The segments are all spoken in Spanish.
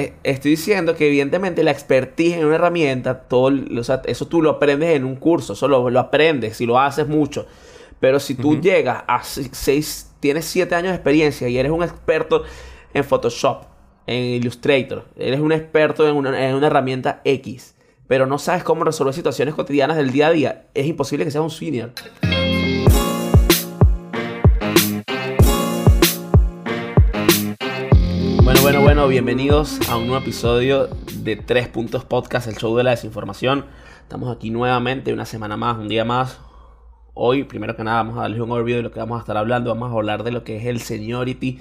Eh, estoy diciendo que evidentemente la expertise en una herramienta, todo, o sea, eso tú lo aprendes en un curso, eso lo, lo aprendes si lo haces mucho. Pero si tú llegas a seis, tienes siete años de experiencia y eres un experto en Photoshop, en Illustrator, eres un experto en una, en una herramienta X, pero no sabes cómo resolver situaciones cotidianas del día a día, es imposible que seas un senior. Bueno, bueno, bienvenidos a un nuevo episodio de Tres Puntos Podcast, el show de la desinformación. Estamos aquí nuevamente, una semana más, un día más. Hoy, primero que nada, vamos a darles un overview de lo que vamos a estar hablando. Vamos a hablar de lo que es el seniority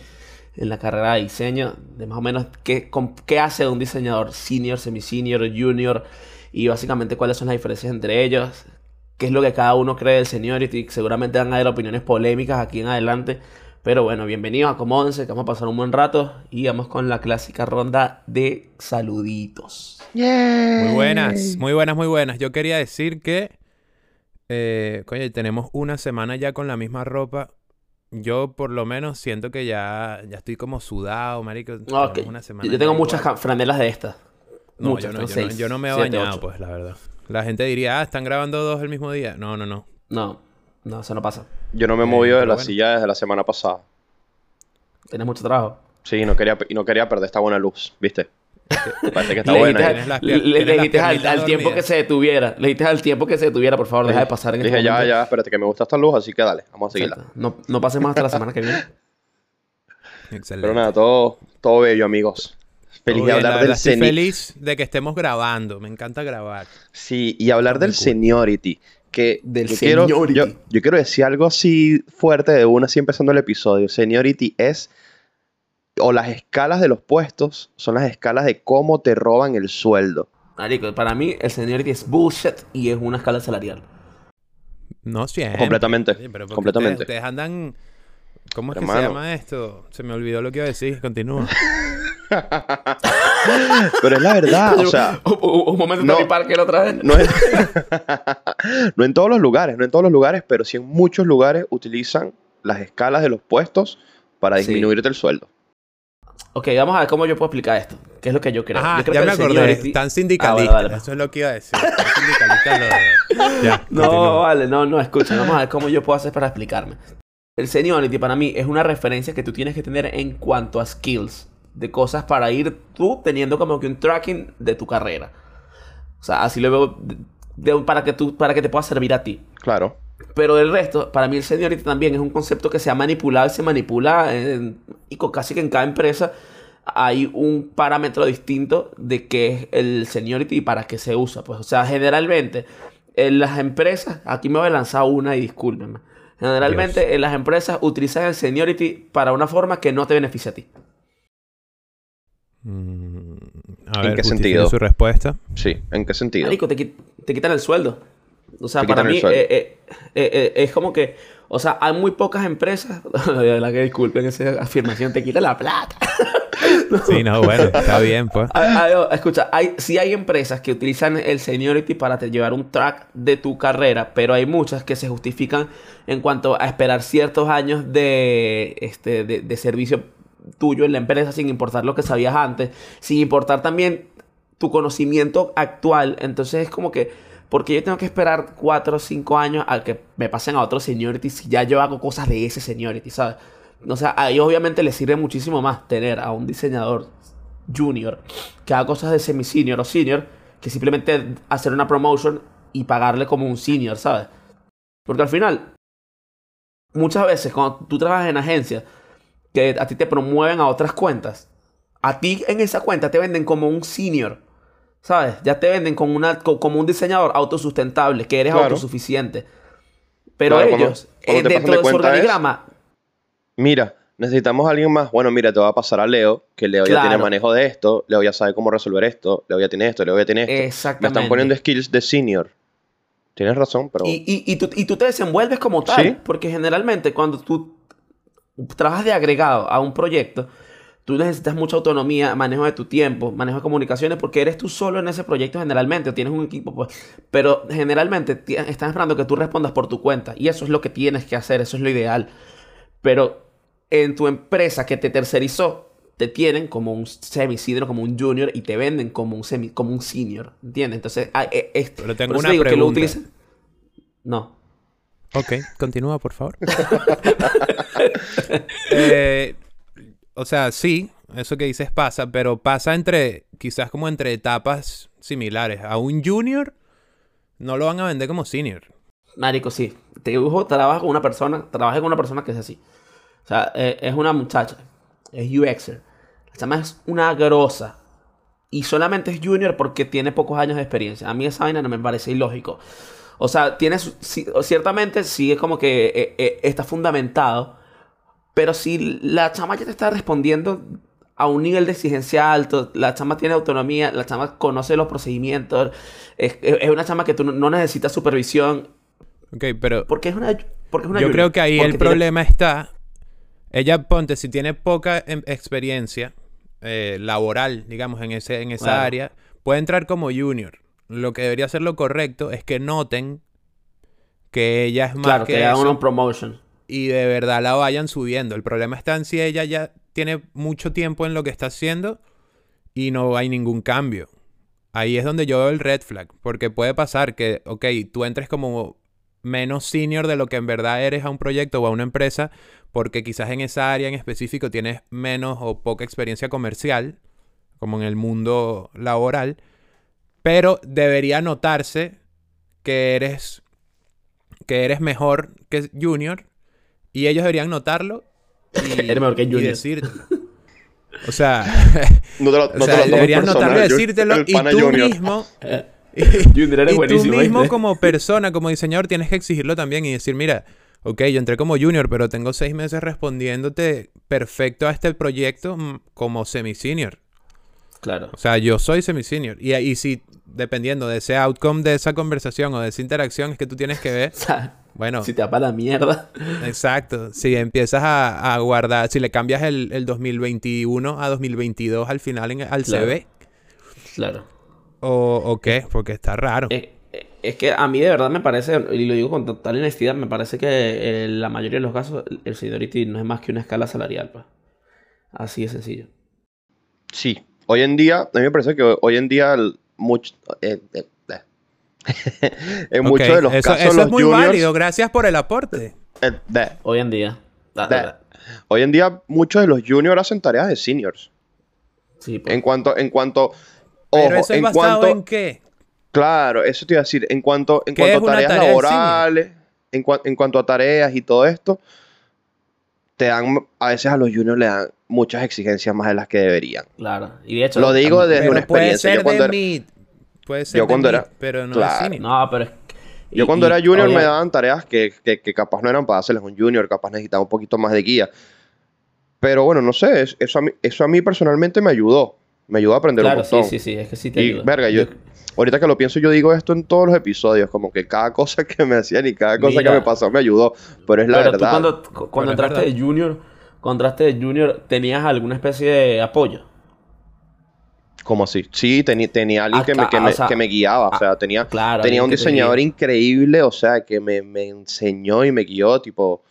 en la carrera de diseño, de más o menos qué, qué hace un diseñador senior, semi-senior, junior, y básicamente cuáles son las diferencias entre ellos, qué es lo que cada uno cree del seniority. Seguramente van a haber opiniones polémicas aquí en adelante. Pero bueno, bienvenidos, acomódense, que vamos a pasar un buen rato y vamos con la clásica ronda de saluditos. Muy buenas, muy buenas, muy buenas. Yo quería decir que, eh, coño, tenemos una semana ya con la misma ropa. Yo por lo menos siento que ya, ya estoy como sudado, marico. Una semana yo tengo muchas franelas de estas. No, muchas, yo, no, yo, no, me he bañado, pues, la verdad. La gente diría, ah, están grabando dos el mismo día. No, no, no. No, no, eso no pasa. Yo no me he eh, movido de la silla desde la semana pasada. Tienes mucho trabajo. Sí, no quería, y no quería perder esta buena luz, ¿viste? Parece que está buena. le, dijiste al, tiempo que se detuviera. Le dijiste al tiempo que se detuviera, por favor, deja de pasar en Dije, este ya, ya, espérate, que me gusta esta luz, así que dale, vamos a seguirla. No, no pasemos hasta la semana que viene. Excelente. Pero nada, todo, todo bello, amigos. Feliz de hablar del seniority. feliz de que estemos grabando. Me encanta grabar. Sí, y hablar del seniority que del yo quiero, yo, quiero decir algo así fuerte de una, así empezando el episodio. Seniority es, o las escalas de los puestos, son las escalas de cómo te roban el sueldo. Marico, para mí el seniority es bullshit y es una escala salarial. No siempre. Completamente. completamente. Ustedes, andan... ¿Cómo es que se llama esto? Se me olvidó lo que iba a decir. Continúa. Pero es la verdad, o sea... Un, momento no, parque la otra vez. No, en todos los lugares, no en todos los lugares, pero sí en muchos lugares utilizan las escalas de los puestos para disminuirte el sueldo. Ok, vamos a ver cómo yo puedo explicar esto. ¿Qué es lo que yo creo? yo creo ya me acordé. Están sindicalistas. Eso es lo que iba a decir. sindicalistas. no, vale, no, no, escucha. Vamos a ver cómo yo puedo hacer para explicarme. El seniority para mí es una referencia que tú tienes que tener en cuanto a skills de cosas para ir tú teniendo como que un tracking de tu carrera. O sea, así lo veo para, que tú, para que te pueda servir a ti. Claro. Pero del resto, para mí el seniority también es un concepto que se ha manipulado y se manipula y casi que en cada empresa hay un parámetro distinto de qué es el seniority y para qué se usa. Pues, o sea, generalmente en las empresas, aquí me voy a lanzar una y discúlpenme. Generalmente en las empresas utilizan el seniority para una forma que no te beneficia a ti. Mm, ¿En qué sentido? su respuesta? Sí, ¿en qué sentido? te, quitan el sueldo. O sea, para mí eh, eh, eh, es como que, o sea, hay muy pocas empresas, de la que disculpen esa afirmación, te quitan la plata. Sí, no, bueno, está bien, pues. escucha, hay, sí hay empresas que utilizan el seniority para te llevar un track de tu carrera, pero hay muchas que se justifican en cuanto a esperar ciertos años de, este, de, de servicio tuyo en la empresa sin importar lo que sabías antes, sin importar también tu conocimiento actual. Entonces es como que, porque yo tengo que esperar 4 o 5 años a que me pasen a otro seniority si ya yo hago cosas de ese seniority, ¿sabes? O sea, a ellos obviamente les sirve muchísimo más tener a un diseñador junior que haga cosas de semi-senior o senior que simplemente hacer una promotion y pagarle como un senior, ¿sabes? Porque al final, muchas veces cuando tú trabajas en agencia, que a ti te promueven a otras cuentas, a ti en esa cuenta te venden como un senior. ¿Sabes? Ya te venden como, una, como un diseñador autosustentable, que eres autosuficiente. Pero ellos, eh, dentro de su organigrama. mira, necesitamos a alguien más. Bueno, mira, te va a pasar a Leo, que Leo ya tiene manejo de esto, Leo ya sabe cómo resolver esto, Leo ya tiene esto, Leo ya tiene esto. Exactamente. Me están poniendo skills de senior. Tienes razón, pero. Y, y, y, tú, y tú te desenvuelves como tal. Porque generalmente cuando tú trabajas de agregado a un proyecto, tú necesitas mucha autonomía, manejo de tu tiempo, manejo de comunicaciones, porque eres tú solo en ese proyecto generalmente, o tienes un equipo, pues, pero generalmente están esperando que tú respondas por tu cuenta, y eso es lo que tienes que hacer, eso es lo ideal. Pero en tu empresa que te tercerizó, te tienen como un semi-senior, como un junior y te venden como un semi, como un senior, ¿entiendes? Entonces, ah, eh, esto. Pero tengo una pregunta. No. Ok, continúa, por favor. Eh, o sea, sí, eso que dices pasa, pero pasa entre, quizás como entre etapas similares. A un junior no lo van a vender como senior. Marico, sí. Te dibujo, trabaja con una persona, trabajé con una persona que es así. O sea, eh, es una muchacha, es UXer. La chama es una grosa. Y solamente es junior porque tiene pocos años de experiencia. A mí esa vaina no me parece ilógico. O sea, tiene, ciertamente sí es como que eh, eh, está fundamentado. Pero si la chama ya te está respondiendo a un nivel de exigencia alto, la chama tiene autonomía, la chama conoce los procedimientos, es, una chama que tú no necesitas supervisión. Ok, pero... Porque es una... Porque es una yo creo que ahí el problema está... Ella, ponte, si tiene poca em, experiencia eh, laboral, digamos, en, ese, en esa área, puede entrar como junior. Lo que debería ser lo correcto es que noten que ella es más claro, que, hagan una promotion. Y de verdad la vayan subiendo. El problema está en si ella ya tiene mucho tiempo en lo que está haciendo y no hay ningún cambio. Ahí es donde yo veo el red flag, porque puede pasar que, ok, tú entres como menos senior de lo que en verdad eres a un proyecto o a una empresa, porque quizás en esa área en específico tienes menos o poca experiencia comercial, como en el mundo laboral, pero debería notarse que eres que eres mejor que junior y ellos deberían notarlo y, decirte. O sea, deberían notarlo y decírtelo y tú mismo y tú mismo como persona, como diseñador, tienes que exigirlo también y decir, mira, ok, yo entré como junior, pero tengo seis meses respondiéndote perfecto a este proyecto mm, como semi-senior. Claro. O sea, yo soy semi-senior. Y, y si, dependiendo de ese outcome de esa conversación o de esa interacción, es que tú tienes que ver. Bueno. Si te apa la mierda. Exacto. Si empiezas a, guardar, si le cambias el, 2021 a 2022 al final en, al CV. Claro. O, o, qué, porque está raro. Eh, eh, es, que a mí de verdad me parece, y lo digo con total honestidad, me parece que en la mayoría de los casos el seniority no es más que una escala salarial. Pues. Así de sencillo. Sí, Hoy en día, a mí me parece que hoy en día, mucho, eh, eh, eh. en muchos de los casos, eso es muy válido. Gracias por el aporte. hoy en día. hoy en día, muchos de los juniors hacen tareas de seniors. Sí, pues. En cuanto, en cuanto. Pero eso es en basado en qué? Claro, eso te iba a decir. En cuanto, en cuanto a tareas laborales, en, en cuanto a tareas y todo esto, te dan, a veces a los juniors le dan muchas exigencias más de las que deberían. Claro. Y de hecho, lo digo desde una experiencia. Puede ser yo cuando era, puede ser yo cuando era, pero no es No, pero es yo cuando era junior me daban tareas que, que, que, capaz no eran para hacerles un junior, capaz necesitaba un poquito más de guía. Pero bueno, no sé, eso a mí, eso a mí personalmente me ayudó. Me ayudó a aprender un montón. sí, sí, sí, es que sí te y, verga, yo, ahorita que lo pienso, yo digo esto en todos los episodios, como que cada cosa que me hacían y cada cosa que me pasó me ayudó. Pero es la verdad. Tú cuando, cuando entraste de junior contraste de Junior, ¿tenías alguna especie de apoyo? ¿Cómo así? Sí, tenía alguien que, me, que, me, guiaba, o sea, tenía, tenía un diseñador increíble, o sea, que me, enseñó y me guió, tipo,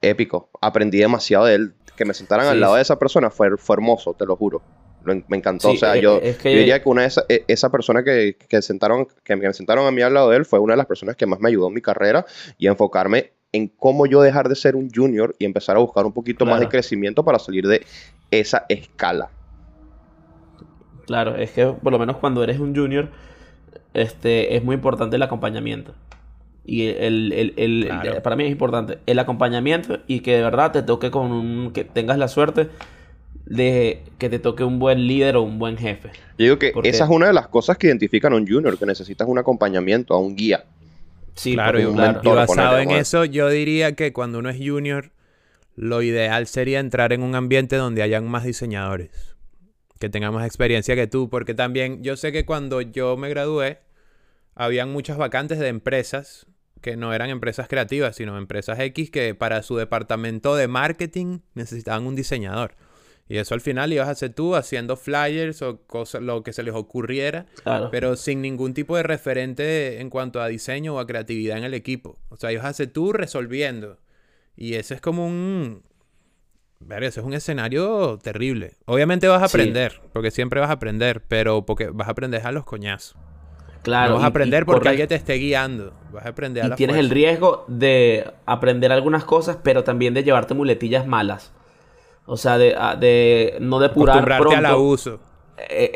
épico. Aprendí demasiado de él. Que me sentaran al lado de esa persona fue, fue hermoso, te lo juro. me encantó. o sea, yo, diría que una de esa, e, esa persona que, que, sentaron, que me sentaron a mí al lado de él fue una de las personas que más me ayudó en mi carrera y a enfocarme en cómo yo dejar de ser un junior y empezar a buscar un poquito más de crecimiento para salir de esa escala. Claro, es que por lo menos cuando eres un junior, este, es muy importante el acompañamiento. Y el, para mí es importante el acompañamiento y que de verdad te toque con un, que tengas la suerte de que te toque un buen líder o un buen jefe. Yo digo que esa es una de las cosas que identifican a un junior, que necesitas un acompañamiento, a un guía. Sí, claro, y, basado en eso, yo diría que cuando uno es junior, lo ideal sería entrar en un ambiente donde hayan más diseñadores, que tengan más experiencia que tú, porque también yo sé que cuando yo me gradué, habían muchas vacantes de empresas que no eran empresas creativas, sino empresas X que para su departamento de marketing necesitaban un diseñador. Y eso al final ibas a hacer tú haciendo flyers o cosas, lo que se les ocurriera, pero sin ningún tipo de referente en cuanto a diseño o a creatividad en el equipo. O sea, ibas a hacer tú resolviendo. Y eso es como un... verga, eso es un escenario terrible. Obviamente vas a aprender, porque siempre vas a aprender, pero porque vas a aprender a los coñazos. Claro. No vas a aprender porque alguien te esté guiando. Vas a aprender a y tienes el riesgo de aprender algunas cosas, pero también de llevarte muletillas malas. O sea, de, de no depurar Acostumbrarte al abuso. Eh,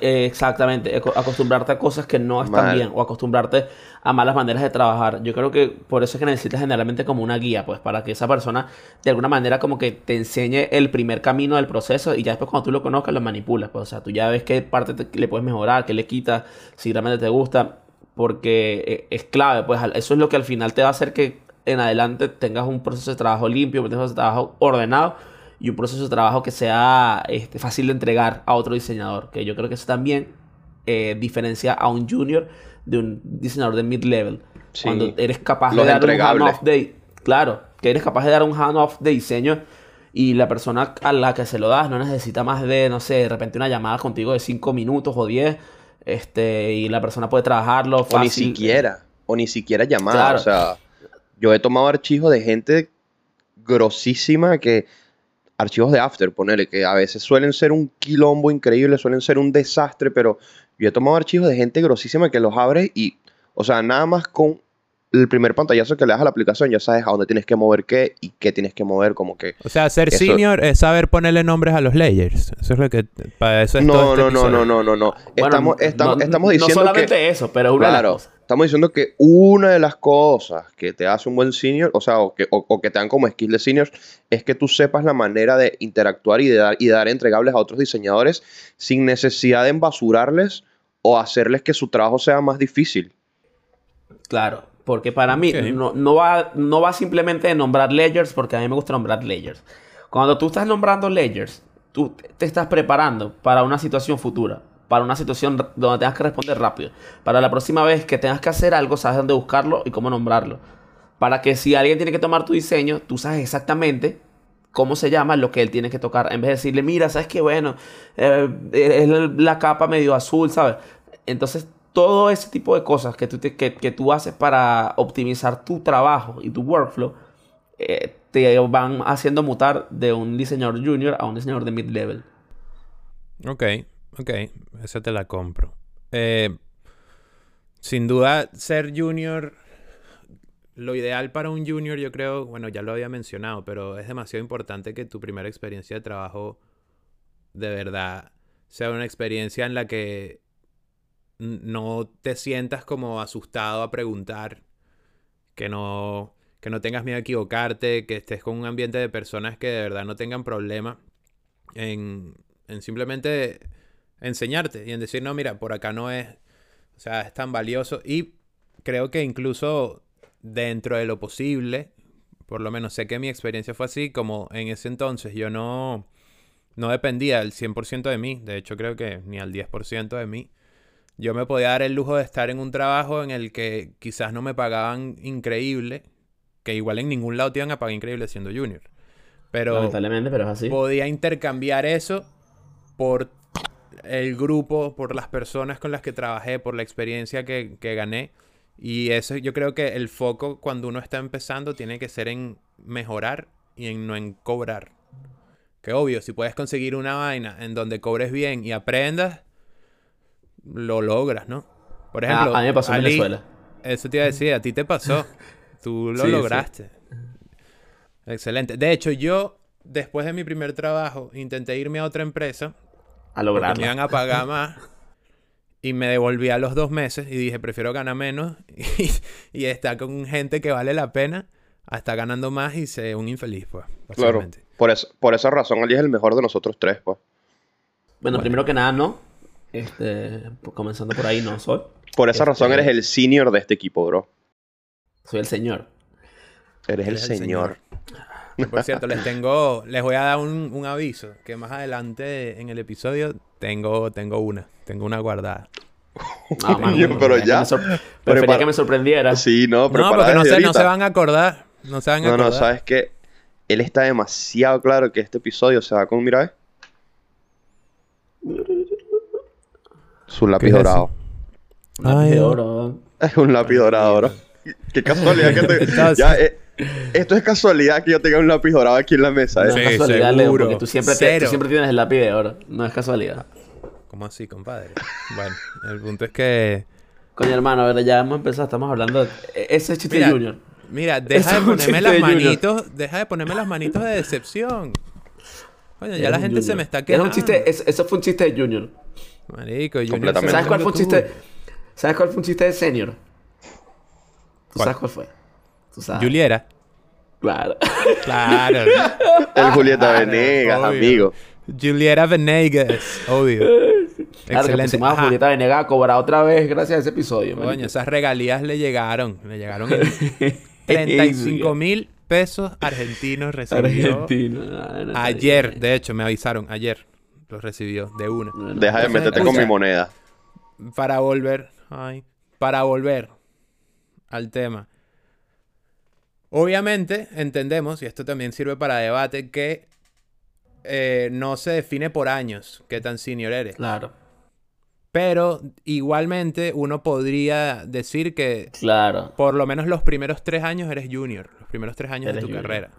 eh, exactamente, acostumbrarte a cosas que no están bien o acostumbrarte a malas maneras de trabajar. Yo creo que por eso es que necesitas generalmente como una guía, pues para que esa persona de alguna manera como que te enseñe el primer camino del proceso y ya después cuando tú lo conozcas lo manipulas. Pues, o sea, tú ya ves qué parte le puedes mejorar, qué le quitas, si realmente te gusta, porque eh, es clave, pues eso es lo que al final te va a hacer que en adelante tengas un proceso de trabajo limpio, un proceso de trabajo ordenado y un proceso de trabajo que sea este, fácil de entregar a otro diseñador. Que yo creo que eso también eh, diferencia a un junior de un diseñador de mid-level. Cuando eres capaz de dar un hand-off de... Claro, que eres capaz de dar un hand-off de diseño y la persona a la que se lo das no necesita más de, no sé, de repente una llamada contigo de 5 minutos o 10. Este, y la persona puede trabajarlo fácil. O ni siquiera, o ni siquiera llamada. O sea, yo he tomado archivos de gente grosísima que archivos de After, ponele, que a veces suelen ser un quilombo increíble, suelen ser un desastre, pero yo he tomado archivos de gente grosísima que los abre y, o sea, nada más con el primer pantallazo que le das a la aplicación, ya sabes a dónde tienes que mover qué y qué tienes que mover, como que... O sea, ser senior es saber ponerle nombres a los layers. Eso es lo que... Para eso es no, no, no, no, no, no, no, estamos, estamos, estamos diciendo No solamente eso, pero una claro, estamos diciendo que una de las cosas que te hace un buen senior, o sea, o que, o, que te dan como skill de seniors, es que tú sepas la manera de interactuar y de dar, y dar entregables a otros diseñadores sin necesidad de embasurarles o hacerles que su trabajo sea más difícil. Claro, porque para mí no, no, va, no va simplemente de nombrar layers, porque a mí me gusta nombrar layers. Cuando tú estás nombrando layers, tú te estás preparando para una situación futura para una situación donde tengas que responder rápido. Para la próxima vez que tengas que hacer algo, sabes dónde buscarlo y cómo nombrarlo. Para que si alguien tiene que tomar tu diseño, tú sabes exactamente cómo se llama lo que él tiene que tocar. En vez de decirle, mira, sabes que bueno, eh, es la capa medio azul, ¿sabes? Entonces, todo ese tipo de cosas que tú, que, tú haces para optimizar tu trabajo y tu workflow, eh, te van haciendo mutar de un diseñador junior a un diseñador de mid-level. Ok, Ok, esa te la compro. Eh, sin duda, ser junior, lo ideal para un junior, yo creo, bueno, ya lo había mencionado, pero es demasiado importante que tu primera experiencia de trabajo de verdad sea una experiencia en la que no te sientas como asustado a preguntar, que no, que no tengas miedo a equivocarte, que estés con un ambiente de personas que de verdad no tengan problema en, en simplemente enseñarte y en decir, no, mira, por acá no es, o sea, es tan valioso. Y creo que incluso dentro de lo posible, por lo menos sé que mi experiencia fue así, como en ese entonces yo no, no dependía al 100% de mí, de hecho creo que ni al 10% de mí. Yo me podía dar el lujo de estar en un trabajo en el que quizás no me pagaban increíble, que igual en ningún lado te iban a pagar increíble siendo junior. Pero, Lamentablemente, pero es así. podía intercambiar eso por el grupo, por las personas con las que trabajé, por la experiencia que, gané. Y eso yo creo que el foco cuando uno está empezando tiene que ser en mejorar y en no en cobrar. Que obvio, si puedes conseguir una vaina en donde cobres bien y aprendas, lo logras, ¿no? Por ah, ejemplo, a, mí me pasó en Venezuela. Eso te iba a decir, a ti te pasó. Tú lo lograste. Excelente. De hecho, yo, después de mi primer trabajo, intenté irme a otra empresa a lograrlo. Me iban a pagar más. Y me devolví a los dos meses y dije, prefiero ganar menos y, estar con gente que vale la pena a estar ganando más y ser un infeliz, pues. Claro. Por, eso, por esa razón, Ali es el mejor de nosotros tres, pues. Bueno, primero que nada, no. Este, pues, comenzando por ahí, no soy. Por esa razón este, eres el senior de este equipo, bro. Soy el señor. Eres, el, señor. Por cierto, les tengo, les voy a dar un, aviso, que más adelante en el episodio tengo, tengo una, tengo una guardada. No, pero ya. prefería que me sorprendiera. Sí, no, pero No, porque no se, no se, van a acordar. No se van a acordar. No, sabes que él está demasiado claro que este episodio se va con, mira, Su lápiz dorado. Un lápiz oro. Es un lápiz dorado, bro. Qué casualidad que te. ya, eh, Esto es casualidad que yo tenga un lápiz dorado aquí en la mesa. ¿eh? No es casualidad, Leo, porque tú siempre, siempre tienes el lápiz de oro. No es casualidad. ¿Cómo así, compadre? bueno, el punto es que... Coño, hermano, a ver, ya hemos empezado. Estamos hablando de... E-, ese chiste de Junior. Mira, deja de ponerme las manitos... Deja de ponerme las manitos de decepción. Coño, ya la gente se me está quedando. un chiste... Eso fue un chiste de Junior. Marico, Junior... ¿Sabes cuál fue un chiste... ¿Sabes cuál fue un chiste de Senior? ¿Tú sabes cuál fue? Juliera. Claro. Claro. El Julieta Venegas, amigo. Julieta Venegas, obvio. Excelente. Claro, Julieta Venegas a cobrar otra vez gracias a ese episodio. Coño, esas regalías le llegaron. Le llegaron en 35 mil pesos argentinos recibió. Argentino. ayer, de hecho, me avisaron. Ayer los recibió de una. Deja de meterte con mi moneda. Para volver. Ay, para volver al tema. Obviamente entendemos, y esto también sirve para debate, que eh, no se define por años qué tan senior eres. Claro. Pero igualmente uno podría decir que claro. por lo menos los primeros tres años eres junior, los primeros tres años de tu carrera.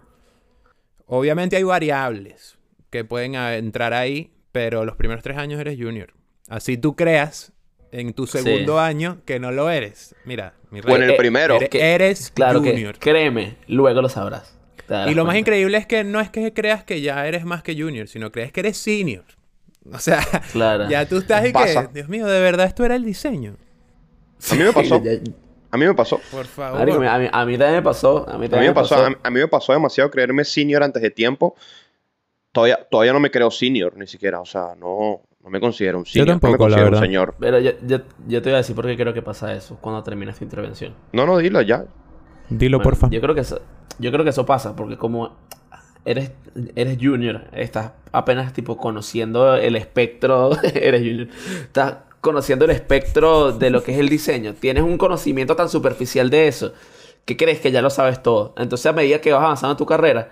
Obviamente hay variables que pueden entrar ahí, pero los primeros tres años eres junior. Así tú creas en tu segundo año que no lo eres. Mira, mi rey, en el primero. Eres, eres claro junior. créeme, luego lo sabrás. Y lo más increíble es que no es que creas que ya eres más que junior, sino crees que eres senior. O sea, ya tú estás y que, Dios mío, de verdad esto era el diseño. A mí me pasó. A mí me pasó. Por favor. a, mí, también me pasó. A mí, también me pasó. A, mí me pasó demasiado creerme senior antes de tiempo. Todavía, todavía no me creo senior, ni siquiera. O sea, no. No me considero un senior. Yo tampoco, me considero un señor. Pero yo, yo, te voy a decir por qué creo que pasa eso cuando termina esta intervención. No, no, dilo ya. Dilo, porfa. Yo creo que eso, yo creo que eso pasa porque como eres, eres junior, estás apenas tipo conociendo el espectro, eres junior, estás conociendo el espectro de lo que es el diseño. Tienes un conocimiento tan superficial de eso que crees que ya lo sabes todo. Entonces a medida que vas avanzando en tu carrera,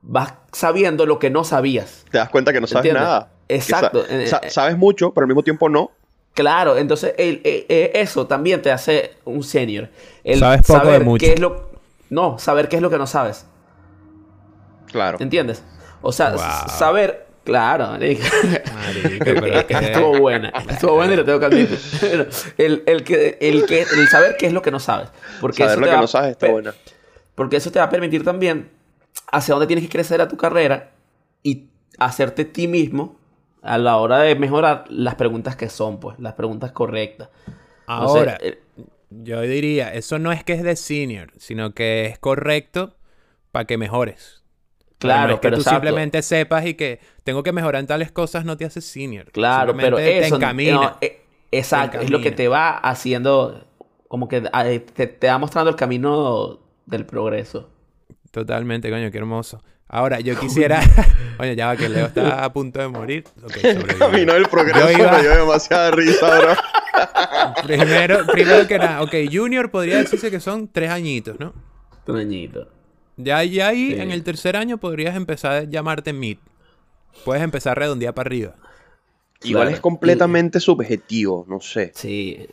vas sabiendo lo que no sabías. Te das cuenta que no sabes nada. Exacto. Eh, sabes mucho, pero al mismo tiempo no. Claro, entonces eso también te hace un senior. El sabes poco saber de mucho. Qué es lo, no, saber qué es lo que no sabes. Claro. ¿Entiendes? O sea, saber. Claro, marica. Estuvo buena. Estuvo buena y lo tengo que admitir. el, el, que, el, que, el saber qué es lo que no sabes. Porque saber lo que no sabes está buena. Porque eso te va a permitir también hacia dónde tienes que crecer a tu carrera y hacerte ti mismo a la hora de mejorar las preguntas que son, pues, las preguntas correctas. Ahora, eh, yo diría, eso no es que es de senior, sino que es correcto para que mejores. Claro, es que tú simplemente sepas y que tengo que mejorar en tales cosas no te hace senior. Claro, pero eso te encamina. Eh, exacto, es lo que te va haciendo, como que eh, te, te va mostrando el camino del progreso. Totalmente, coño, qué hermoso. Ahora, yo quisiera. Oye, ya va que Leo está a punto de morir. Caminó el progreso, me dio demasiada risa, bro. primero, primero que nada, ok, Junior podría decirse que son tres añitos, ¿no? Tres añitos. Ya, ya ahí, en el tercer año, podrías empezar a llamarte Mid. Puedes empezar a redondear para arriba. Igual es completamente subjetivo, no sé. Sí.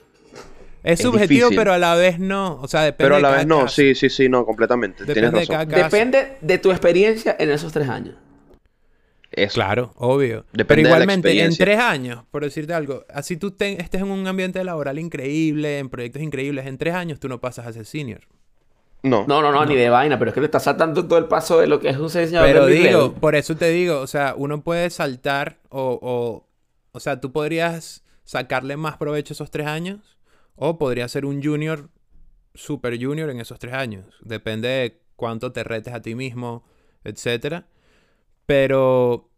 Es, subjetivo, pero a la vez no. O sea, depende Pero a la vez no, sí, sí, sí, no, completamente. Depende Tienes razón. depende de tu experiencia en esos tres años. Claro, obvio. pero igualmente, en tres años, por decirte algo, así tú estés en un ambiente laboral increíble, en proyectos increíbles, en tres años tú no pasas a ser senior. No. No, no, no, ni de vaina, pero es que le estás saltando todo el paso de lo que es un senior. Pero digo, por eso te digo, o sea, uno puede saltar o, o, o sea, tú podrías sacarle más provecho esos tres años o podría ser un junior, super junior en esos tres años. Depende de cuánto te retes a ti mismo, etc. Pero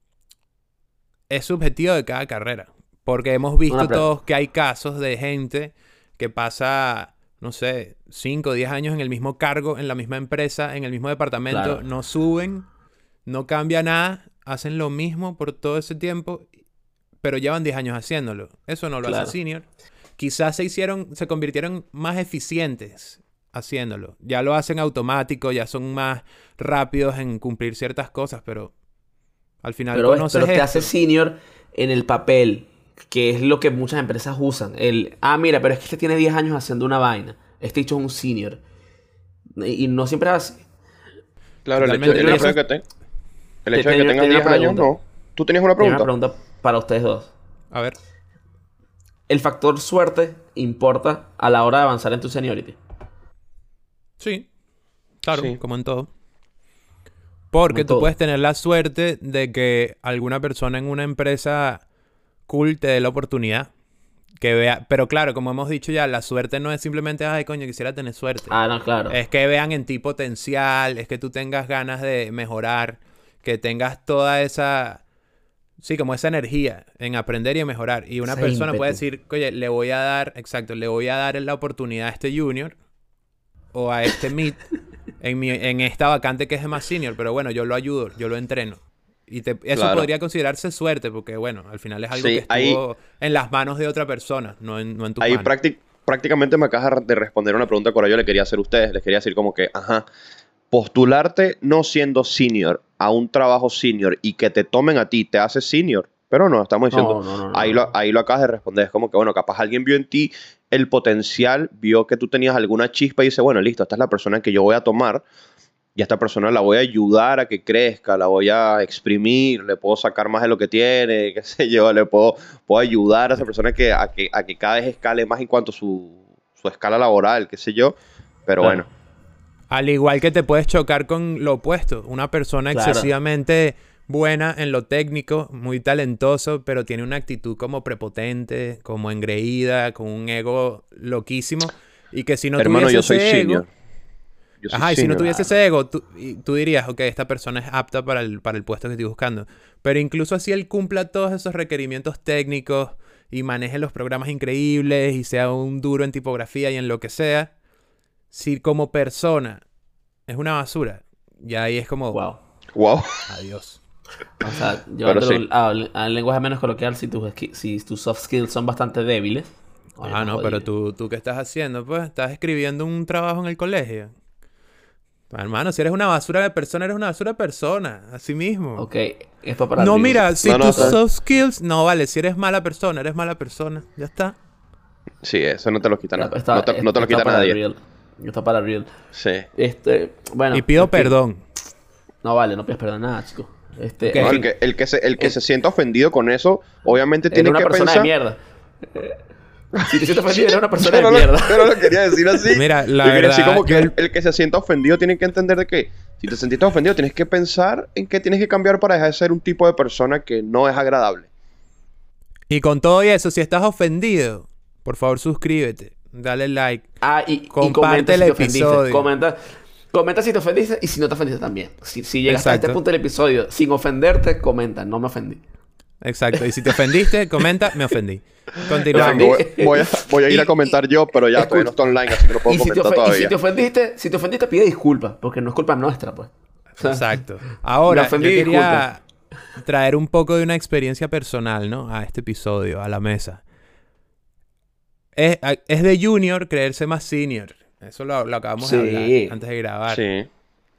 es subjetivo de cada carrera. Porque hemos visto todos que hay casos de gente que pasa, no sé, 5 o 10 años en el mismo cargo, en la misma empresa, en el mismo departamento, no suben, no cambia nada, hacen lo mismo por todo ese tiempo, pero llevan 10 años haciéndolo. Eso no lo hace senior quizás se hicieron, se convirtieron más eficientes haciéndolo. Ya lo hacen automático, ya son más rápidos en cumplir ciertas cosas, pero al final pero, pero te hace senior en el papel, que es lo que muchas empresas usan. El, ah, mira, pero es que este tiene 10 años haciendo una vaina. Este hecho es un senior. Y no siempre es así. Claro, el hecho, el hecho de que, te, el hecho de que tengas 10 años, no. ¿Tú tenías una pregunta? Una pregunta para ustedes dos. A ver. ¿El factor suerte importa a la hora de avanzar en tu seniority? Sí. Claro, como en todo. Porque tú puedes tener la suerte de que alguna persona en una empresa cool te dé la oportunidad. Que vea, pero claro, como hemos dicho ya, la suerte no es simplemente, ay, coño, quisiera tener suerte. Ah, no, claro. Es que vean en ti potencial, es que tú tengas ganas de mejorar, que tengas toda esa, sí, como esa energía en aprender y en mejorar. Y una persona puede decir, oye, le voy a dar, exacto, le voy a dar la oportunidad a este junior o a este mid en, en esta vacante que es más senior, pero bueno, yo lo ayudo, yo lo entreno. Y eso podría considerarse suerte, porque bueno, al final es algo que estuvo en las manos de otra persona, no en, no en tu Ahí prácticamente me acabas de responder una pregunta que ahora yo le quería hacer a ustedes. Les quería decir como que, ajá, postularte no siendo senior a un trabajo senior y que te tomen a ti te hace senior. Pero no, estamos diciendo, ahí, lo, ahí lo acabas de responder. Es como que, bueno, capaz alguien vio en ti el potencial, vio que tú tenías alguna chispa y dice, bueno, listo, esta es la persona que yo voy a tomar y a esta persona la voy a ayudar a que crezca, la voy a exprimir, le puedo sacar más de lo que tiene, qué sé yo, le puedo, puedo ayudar a esa persona que, a, que, a que cada vez escale más en cuanto a su, su escala laboral, qué sé yo. Pero bueno. Al igual que te puedes chocar con lo opuesto, una persona excesivamente buena en lo técnico, muy talentoso, pero tiene una actitud como prepotente, como engreída, con un ego loquísimo. Y que si no Hermano, tuviese yo soy ese ego, Ajá, y si no tuviese ese ego, tú, tú, dirías, ok, esta persona es apta para el, para el puesto que estoy buscando. Pero incluso así él cumpla todos esos requerimientos técnicos y maneje los programas increíbles y sea un duro en tipografía y en lo que sea, si como persona es una basura, ya ahí es como... Wow. Wow. Adiós. O sea, llevándolo al, lenguaje menos coloquial, si tus, si tus soft skills son bastante débiles. Ah, no, pero tú, tú, ¿qué estás haciendo? Pues estás escribiendo un trabajo en el colegio. Hermano, si eres una basura de persona, eres una basura de persona. Así mismo. Ok, esto para No, mira, si tus soft skills... No, vale, si eres mala persona, eres mala persona. Ya está. Sí, eso no te lo quita nada. no, te, lo quita nadie. Esto para real. Sí. Este, bueno. Y pido perdón. No vale, no pides perdón nada, chico. Este, el, que, el que se, el que se sienta ofendido con eso, obviamente tiene una que persona de mierda. Si te sientes ofendido, eres una persona de mierda. pero lo quería decir así. Mira, la verdad... Decir como que el, que se sienta ofendido tiene que entender de que... Si te sentiste ofendido, tienes que pensar en qué tienes que cambiar para dejar de ser un tipo de persona que no es agradable. Y con todo eso, si estás ofendido, por favor suscríbete, dale like. Ah, y, comparte el episodio. Comenta, Comenta si te ofendiste y si no te ofendiste también. Si, si llegaste a este punto del episodio sin ofenderte, comenta, no me ofendí. Exacto. Y si te ofendiste, comenta, me ofendí. Continuamos. Voy, a, ir a comentar yo, pero ya todavía no está online, así que no puedo comentar todavía. Y si te ofendiste, si te ofendiste, pide disculpas, porque no es culpa nuestra, pues. Exacto. Ahora, yo quería traer un poco de una experiencia personal, ¿no? A este episodio, a la mesa. Es, es de junior creerse más senior. Eso lo, acabamos de hablar antes de grabar. Sí.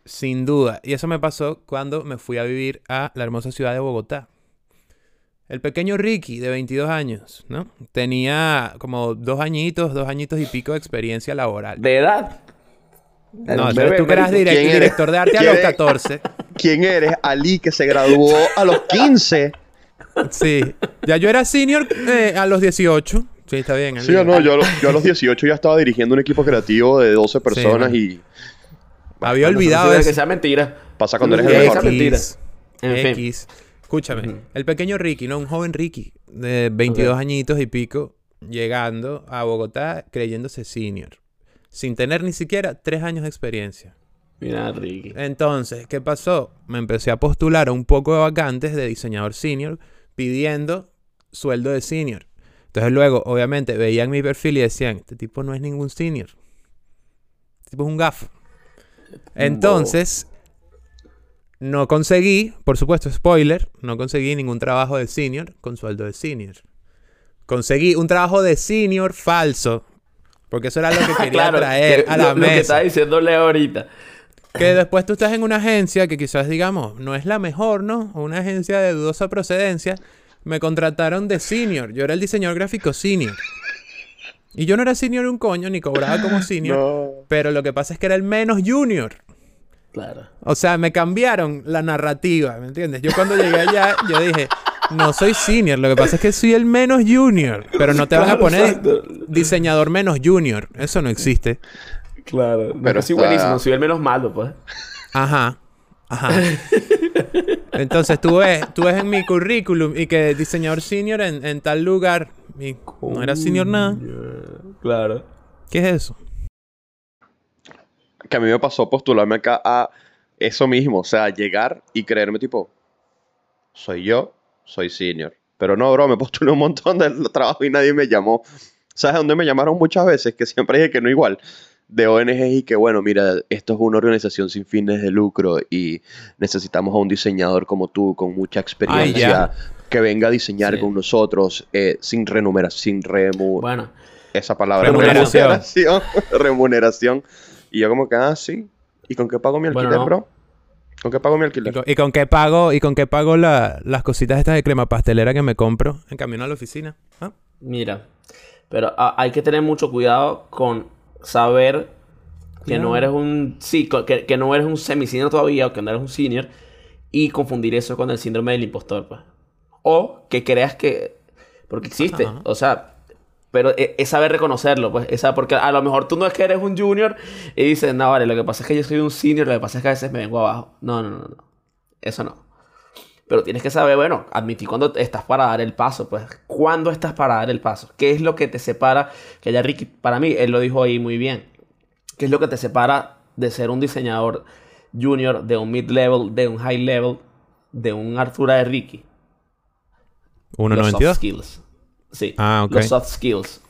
Sin duda. Y eso me pasó cuando me fui a vivir a la hermosa ciudad de Bogotá. El pequeño Ricky, de 22 años, ¿no? Tenía como dos añitos, dos añitos y pico de experiencia laboral. ¿De edad? No, tú que eras director de arte a los 14. ¿Quién eres? Ali, que se graduó a los 15. Sí. Ya yo era senior eh, a los 18. Sí, está bien. Sí, no, yo, yo, a los 18 ya estaba dirigiendo un equipo creativo de 12 personas y... había olvidado eso. que sea mentira. Pasa cuando eres el mejor. mentira. X. Escúchame. El pequeño Ricky, ¿no? Un joven Ricky de 22 añitos y pico, llegando a Bogotá creyéndose senior. Sin tener ni siquiera tres años de experiencia. Mira, Ricky. Entonces, ¿qué pasó? Me empecé a postular a un poco de vacantes de diseñador senior pidiendo sueldo de senior. Entonces luego, obviamente, veían mi perfil y decían, este tipo no es ningún senior. Este tipo es un gafo. Entonces, no conseguí, por supuesto, spoiler, no conseguí ningún trabajo de senior con sueldo de senior. Conseguí un trabajo de senior falso. Porque eso era lo que quería traer a la mesa. Lo que estaba diciéndole ahorita. Que después tú estás en una agencia que quizás, digamos, no es la mejor, ¿no? Una agencia de dudosa procedencia me contrataron de senior. Yo era el diseñador gráfico senior. Y yo no era senior un coño, ni cobraba como senior. Pero lo que pasa es que era el menos junior. Claro. O sea, me cambiaron la narrativa, ¿me entiendes? Yo cuando llegué allá, yo dije, no soy senior, lo que pasa es que soy el menos junior, pero no te van a poner diseñador menos junior, eso no existe. Claro, pero soy buenísimo, soy el menos malo, pues. Ajá, ajá. Entonces tú ves, tú ves en mi currículum y que diseñador senior en, tal lugar, y no era senior nada. Claro. ¿Qué es eso? que a mí me pasó postularme acá a eso mismo, o sea, llegar y creerme tipo, soy yo, soy senior. Pero no, bro, me postulé un montón de trabajo y nadie me llamó. ¿Sabes dónde me llamaron muchas veces? Que siempre dije que no igual. De ONG y que, bueno, mira, esto es una organización sin fines de lucro y necesitamos a un diseñador como tú, con mucha experiencia, que venga a diseñar con nosotros eh, sin remuneración, sin remu... Bueno. Esa palabra. Remuneración. remuneración. Y yo como que, ah, sí. ¿Y con qué pago mi alquiler, bro? ¿Con qué pago mi alquiler? ¿Y con, qué pago, y con qué pago las cositas estas de crema pastelera que me compro en camino a la oficina? ¿Ah? Mira, pero hay que tener mucho cuidado con saber que no eres un... Sí, que, que no eres un semi-senior todavía o que no eres un senior y confundir eso con el síndrome del impostor, pues. O que creas que... Porque existe. O sea, pero e, es, saber reconocerlo, pues. Esa, porque a lo mejor tú no es que eres un junior y dices, no, vale, lo que pasa es que yo soy un senior, lo que pasa es que a veces me vengo abajo. No, no, no, no. Eso no. Pero tienes que saber, bueno, admitir cuando estás para dar el paso, pues. ¿Cuándo estás para dar el paso? ¿Qué es lo que te separa? Que ya Ricky, para mí, él lo dijo ahí muy bien. ¿Qué es lo que te separa de ser un diseñador junior, de un mid-level, de un high-level, de un Artura de Ricky? 1.92. skills. Sí. Ah, Los soft skills.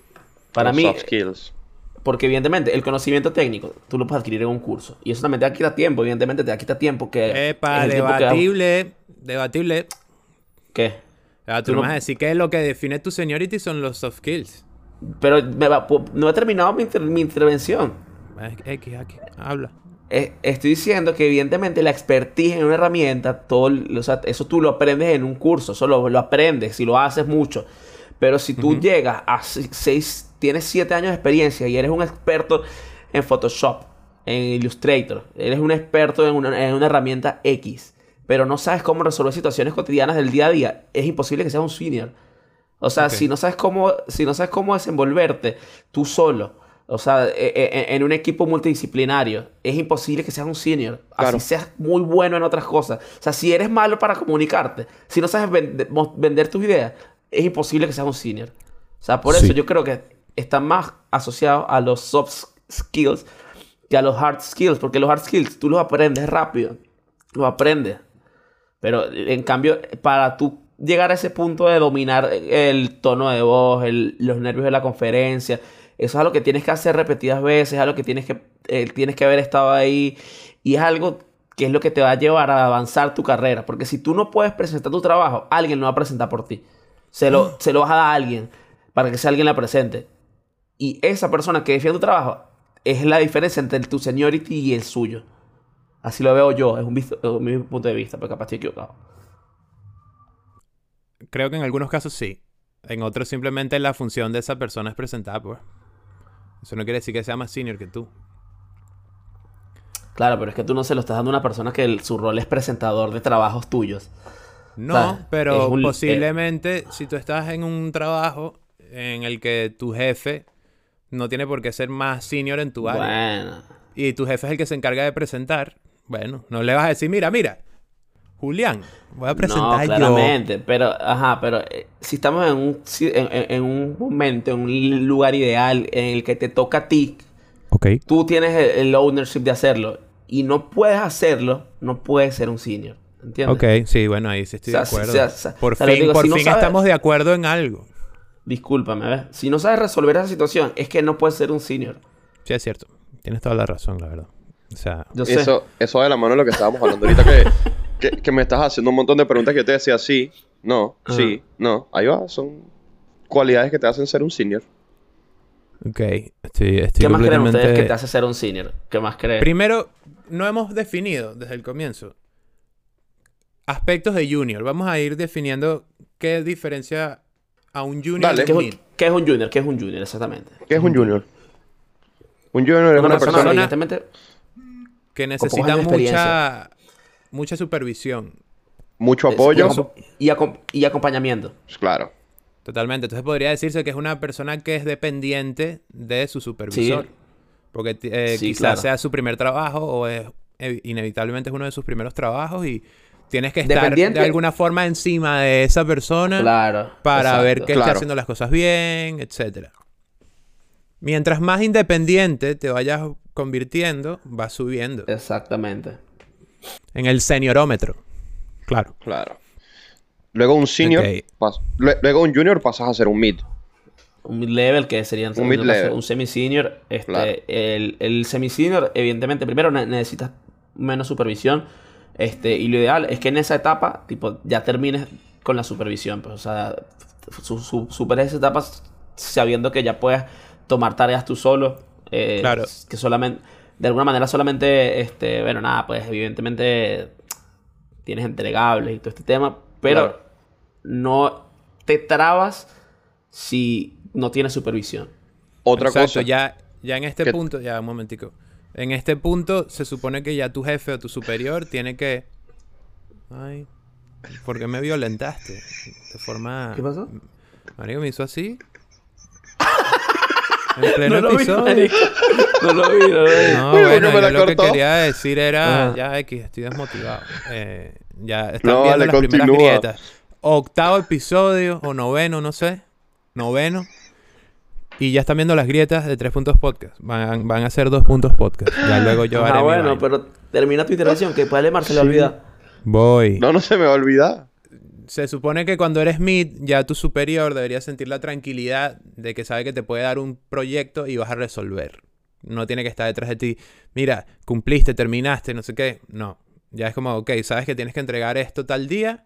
Para mí. Soft skills. Porque evidentemente el conocimiento técnico tú lo puedes adquirir en un curso. Y eso también te quita tiempo, evidentemente te quita tiempo que... Epa, debatible, debatible. ¿Qué? Ah, tú, no vas a decir que lo que define tu seniority son los soft skills. Pero no he terminado mi, mi intervención. X, X, habla. Eh, estoy diciendo que evidentemente la expertise en una herramienta, todo, o sea, eso tú lo aprendes en un curso, eso lo, lo aprendes si lo haces mucho. Pero si tú llegas a seis, tienes siete años de experiencia y eres un experto en Photoshop, en Illustrator, eres un experto en una, herramienta X, pero no sabes cómo resolver situaciones cotidianas del día a día, es imposible que seas un senior. O sea, si no sabes cómo, si no sabes cómo desenvolverte tú solo, o sea, e, e, e, en un equipo multidisciplinario, es imposible que seas un senior. Así seas muy bueno en otras cosas. O sea, si eres malo para comunicarte, si no sabes vender tus ideas, es imposible que seas un senior. O sea, por eso yo creo que está más asociado a los soft skills que a los hard skills, porque los hard skills tú los aprendes rápido, los aprendes. Pero en cambio, para tú llegar a ese punto de dominar el tono de voz, los nervios de la conferencia, eso es algo que tienes que hacer repetidas veces, es algo que tienes que, eh, tienes que haber estado ahí y es algo que es lo que te va a llevar a avanzar tu carrera. Porque si tú no puedes presentar tu trabajo, alguien lo va a presentar por ti. Se lo, se lo vas a dar a alguien para que sea alguien la presente. Y esa persona que defiende tu trabajo es la diferencia entre tu seniority y el suyo. Así lo veo yo, es un, mi punto de vista, pero capaz estoy equivocado. Creo que en algunos casos sí. En otros simplemente la función de esa persona es presentar, pues. Eso no quiere decir que sea más senior que tú. Claro, pero es que tú no se lo estás dando a una persona que su rol es presentador de trabajos tuyos. No, pero posiblemente si tú estás en un trabajo en el que tu jefe no tiene por qué ser más senior en tu área. Y tu jefe es el que se encarga de presentar. Bueno, no le vas a decir, mira, mira, Julián, voy a presentar no, claramente, pero, ajá, pero eh, si estamos en un, en, un momento, en un lugar ideal en el que te toca a ti, okay. tú tienes el, el ownership de hacerlo y no puedes hacerlo, no puedes ser un senior. ¿Entiendes? Ok, sí, bueno, ahí sí estoy de acuerdo. por fin, por fin estamos de acuerdo en algo. Discúlpame, ¿ves? Si no sabes resolver esa situación, es que no puedes ser un senior. Sí, es cierto. Tienes toda la razón, la verdad. O sea, Eso, eso de la mano de lo que estábamos hablando ahorita, que, que, me estás haciendo un montón de preguntas que yo te decía sí, no, sí, no. Ahí va, son cualidades que te hacen ser un senior. Ok, estoy, estoy ¿Qué más creen ustedes que te hace ser un senior? ¿Qué más creen? Primero, no hemos definido desde el comienzo Aspectos de junior. Vamos a ir definiendo qué diferencia a un junior. Dale. ¿Qué, es un, ¿Qué es un junior? ¿Qué es un junior exactamente? ¿Qué es un junior? Un junior es una, persona, evidentemente que necesita mucha, mucha supervisión. Mucho apoyo. Y, y, acompañamiento. Claro. Totalmente. Entonces podría decirse que es una persona que es dependiente de su supervisor. Porque eh, quizás sea su primer trabajo o es, inevitablemente es uno de sus primeros trabajos y tienes que estar de alguna forma encima de esa persona claro, para ver que está haciendo las cosas bien, etcétera. Mientras más independiente te vayas convirtiendo, vas subiendo. Exactamente. En el seniorómetro. Claro. Claro. Luego un senior, luego un junior pasas a ser un mid. Un mid-level que sería un, mid un semi-senior. Este, el, el semi-senior, evidentemente, primero necesitas menos supervisión. Este, y lo ideal es que en esa etapa, tipo, ya termines con la supervisión. Pues, o sea, su, superes esa etapa sabiendo que ya puedes tomar tareas tú solo. Eh, claro. Que solamente, de alguna manera solamente, este, bueno, nada, pues evidentemente tienes entregables y todo este tema, pero no te trabas si no tienes supervisión. Otra cosa. Ya, ya en este punto, ya un momentico. En este punto se supone que ya tu jefe o tu superior tiene que... Ay, ¿por qué me violentaste? De forma... ¿Qué pasó? Marico me hizo así. En pleno no episodio. Vi, no lo vi, no lo vi. No, bueno, yo lo que quería decir era, ya X, estoy desmotivado. Eh, ya están viendo las primeras grietas. Octavo episodio o noveno, no sé. Noveno. Y ya están viendo las grietas de tres puntos podcast. Van, van a ser dos puntos podcast. Ya luego yo haré. Ah, bueno, pero termina tu intervención, que puede Lemar se le olvida. Voy. No, no se me va a olvidar. Se supone que cuando eres mid, ya tu superior debería sentir la tranquilidad de que sabe que te puede dar un proyecto y vas a resolver. No tiene que estar detrás de ti. Mira, cumpliste, terminaste, no sé qué. No. Ya es como, ok, sabes que tienes que entregar esto tal día.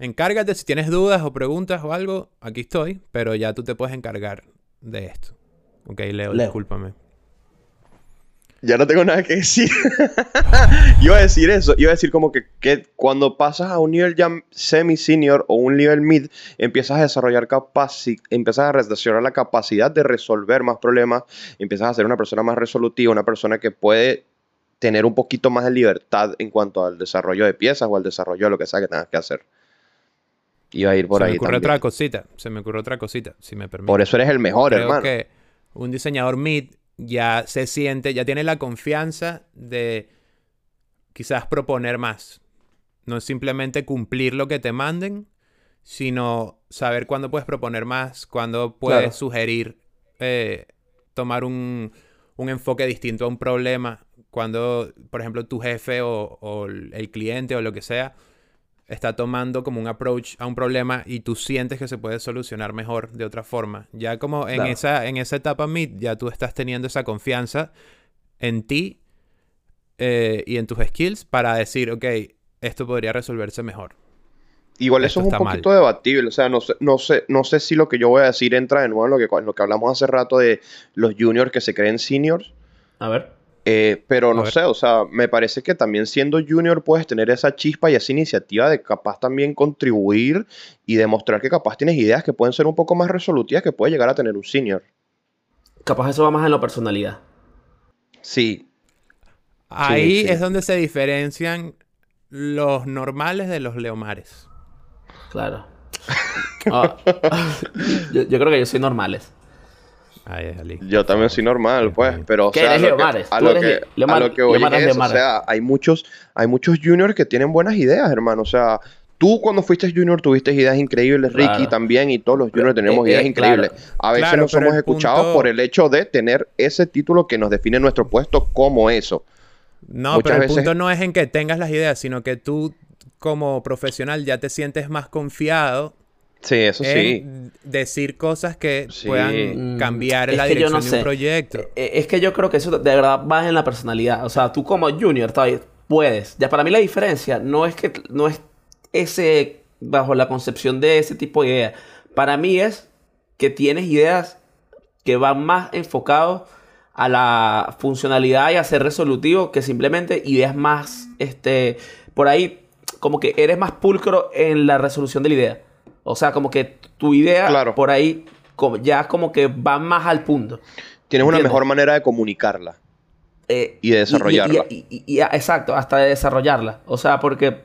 Encárgate si tienes dudas o preguntas o algo. Aquí estoy, pero ya tú te puedes encargar de esto. Ok, Leo, discúlpame. Ya no tengo nada que decir. iba a decir eso. Iba a decir como que, que cuando pasas a un nivel ya semi-senior o un nivel mid, empiezas a desarrollar capacidad, empiezas a desarrollar la capacidad de resolver más problemas, empiezas a ser una persona más resolutiva, una persona que puede tener un poquito más de libertad en cuanto al desarrollo de piezas o al desarrollo de lo que sea que tengas que hacer. Iba a ir por ahí. Se me ocurre otra cosita. Se me ocurre otra cosita, si me permite. Por eso eres el mejor, Creo hermano. que un diseñador mid ya se siente, ya tiene la confianza de quizás proponer más. No es simplemente cumplir lo que te manden, sino saber cuándo puedes proponer más, cuándo puedes sugerir eh, tomar un, un, enfoque distinto a un problema, cuando, por ejemplo, tu jefe o el cliente o lo que sea está tomando como un approach a un problema y tú sientes que se puede solucionar mejor de otra forma. Ya como en, esa, en esa etapa mid, ya tú estás teniendo esa confianza en ti eh, y en tus skills para decir, ok, esto podría resolverse mejor. Igual eso es un poquito debatible, o sea, no sé, no, sé, no sé si lo que yo voy a decir entra de nuevo en lo que, en lo que hablamos hace rato de los juniors que se creen seniors. A ver. Eh, pero no sé, o sea, me parece que también siendo junior puedes tener esa chispa y esa iniciativa de capaz también contribuir y demostrar que capaz tienes ideas que pueden ser un poco más resolutivas que puede llegar a tener un senior. Capaz eso va más en la personalidad. Sí. Ahí es donde se diferencian los normales de los leomares. Claro. Ah, yo, yo creo que yo soy normales. Yo también soy normal, pues, pero o sea, a lo, que, a, lo que, a lo que voy es, o sea, hay muchos, hay muchos juniors que tienen buenas ideas, hermano, o sea, tú cuando fuiste junior tuviste ideas increíbles, Ricky también, y todos los juniors tenemos eh, ideas eh, increíbles. A veces nos hemos escuchado por el hecho de tener ese título que nos define nuestro puesto como eso. No, pero el punto no es en que tengas las ideas, sino que tú como profesional ya te sientes más confiado Sí, eso sí. Decir cosas que puedan mm, cambiar la dirección de un proyecto. Eh, eh, es que yo creo que eso de verdad va en la personalidad. O sea, tú como junior todavía puedes. Ya para mí la diferencia no es que no es ese bajo la concepción de ese tipo de ideas. Para mí es que tienes ideas que van más enfocados a la funcionalidad y a ser resolutivo que simplemente ideas más este por ahí como que eres más pulcro en la resolución de la idea. O sea, como que tu idea por ahí ya como que va más al punto. Tienes una mejor manera de comunicarla. Eh, y de desarrollarla. Y, exacto, hasta de desarrollarla. O sea, porque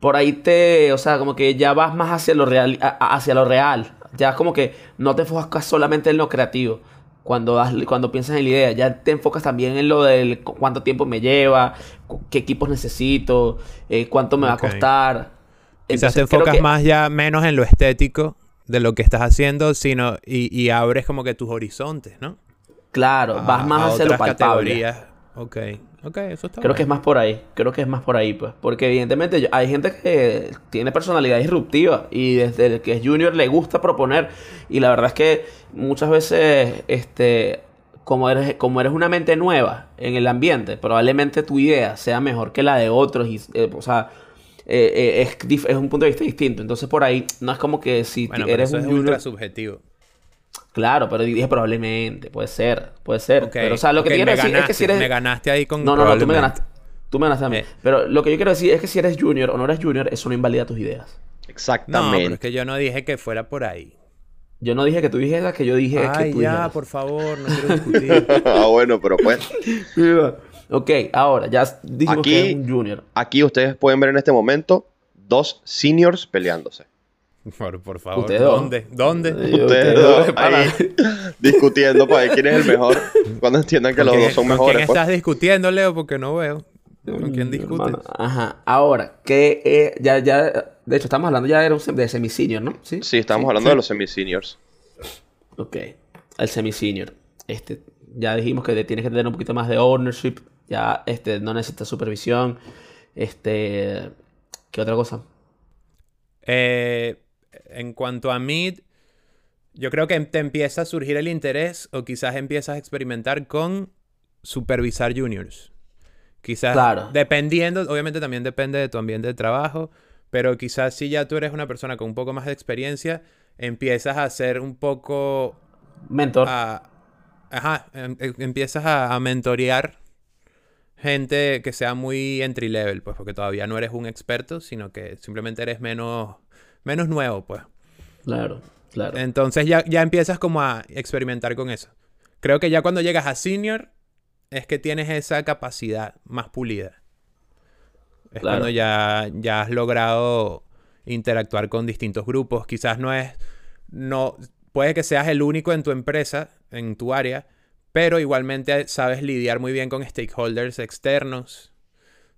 por ahí te, o sea, como que ya vas más hacia lo real, hacia lo real. Ya como que no te enfocas solamente en lo creativo. Cuando, cuando piensas en la idea, ya te enfocas también en lo del cuánto tiempo me lleva, qué equipos necesito, eh, cuánto me va a costar. Quizás te enfocas más ya menos en lo estético de lo que estás haciendo, sino y, abres como que tus horizontes, ¿no? Claro, vas más hacia lo palpable. Categorías. Ok, ok, eso está Creo que es más por ahí, creo que es más por ahí, pues. Porque evidentemente hay gente que tiene personalidad disruptiva y desde el que es junior le gusta proponer. Y la verdad es que muchas veces, este, como eres, como eres una mente nueva en el ambiente, probablemente tu idea sea mejor que la de otros. Y, eh, o sea, eh, eh, es, es, un punto de vista distinto. Entonces por ahí no es como que si eres un es ultra subjetivo. Claro, pero dije probablemente, puede ser, puede ser. Pero, o sea, lo que quiero decir es que si eres... Me ganaste ahí con... No, no, no, tú me ganaste. Tú me ganaste a mí. Eh. Pero lo que yo quiero decir es que si eres junior o no eres junior, eso no invalida tus ideas. Exactamente. No, pero es que yo no dije que fuera por ahí. Yo no dije que tú dijeras, que yo dije Ay, que tú ya, por favor, no quiero discutir. ah, bueno, pero pues... ok, ahora, ya dijimos que es un junior. Aquí ustedes pueden ver en este momento dos seniors peleándose. Por, favor, ¿dónde? ¿Dónde? Ustedes ahí discutiendo para ver quién es el mejor. Cuando entiendan que los dos son mejores. ¿Con quién pues. estás discutiendo, Leo? Porque no veo. ¿Con quién discutes? Ajá. Ahora, que eh, ya, ya... De hecho, estamos hablando ya de, de semi-senior, ¿no? Sí, sí estamos hablando de los semi-seniors. Ok. El semi-senior. Este, ya dijimos que tienes que tener un poquito más de ownership. Ya este, no necesitas supervisión. Este... ¿Qué otra cosa? Eh, en cuanto a mid, yo creo que te empieza a surgir el interés o quizás empiezas a experimentar con supervisar juniors. Quizás dependiendo, obviamente también depende de tu ambiente de trabajo, pero quizás si ya tú eres una persona con un poco más de experiencia, empiezas a ser un poco... Mentor. ajá, em, em, empiezas a, a mentorear gente que sea muy entry level, pues porque todavía no eres un experto, sino que simplemente eres menos menos nuevo, pues. Claro, claro. Entonces ya, ya empiezas como a experimentar con eso. Creo que ya cuando llegas a senior es que tienes esa capacidad más pulida. Es cuando ya, ya has logrado interactuar con distintos grupos. Quizás no es. No. Puede que seas el único en tu empresa, en tu área, pero igualmente sabes lidiar muy bien con stakeholders externos.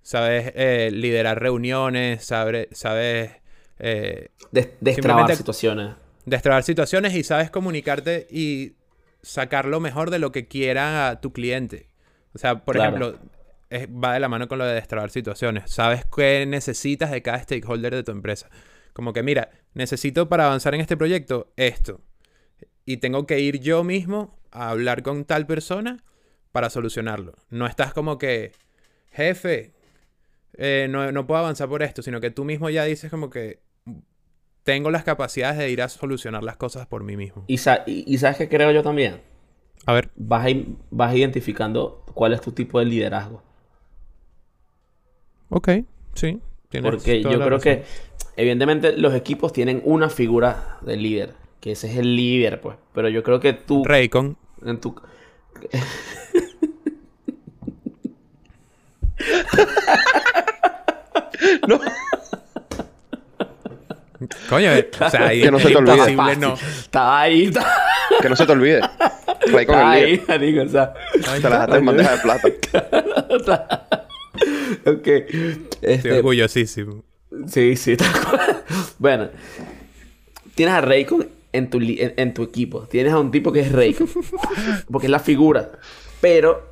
Sabes eh, liderar reuniones, sabes, sabes eh, destrabar situaciones. Destrabar situaciones y sabes comunicarte y sacar lo mejor de lo que quiera tu cliente. O sea, por ejemplo, va de la mano con lo de destrabar situaciones. Sabes qué necesitas de cada stakeholder de tu empresa. Como que, mira, necesito para avanzar en este proyecto esto. Y tengo que ir yo mismo a hablar con tal persona para solucionarlo. No estás como que, jefe, eh, no, no, puedo avanzar por esto, sino que tú mismo ya dices como que tengo las capacidades de ir a solucionar las cosas por mí mismo. ¿Y, sabes qué creo yo también? A ver. Vas, vas identificando cuál es tu tipo de liderazgo. Ok, sí. Porque yo creo que, evidentemente, los equipos tienen una figura de líder, que ese es el líder, pues. Pero yo creo que tú. Raycon. En tu. no. Coño, o sea, ahí que no se te olvide. No. Estaba ahí. Que no se te olvide. Ahí con el ahí, amigo, o sea. Te la dejaste en bandeja de plata. ok. Este, Estoy orgullosísimo. Sí, sí, Bueno, tienes a Raycon en tu, en, tu equipo. Tienes a un tipo que es Raycon. porque es la figura. Pero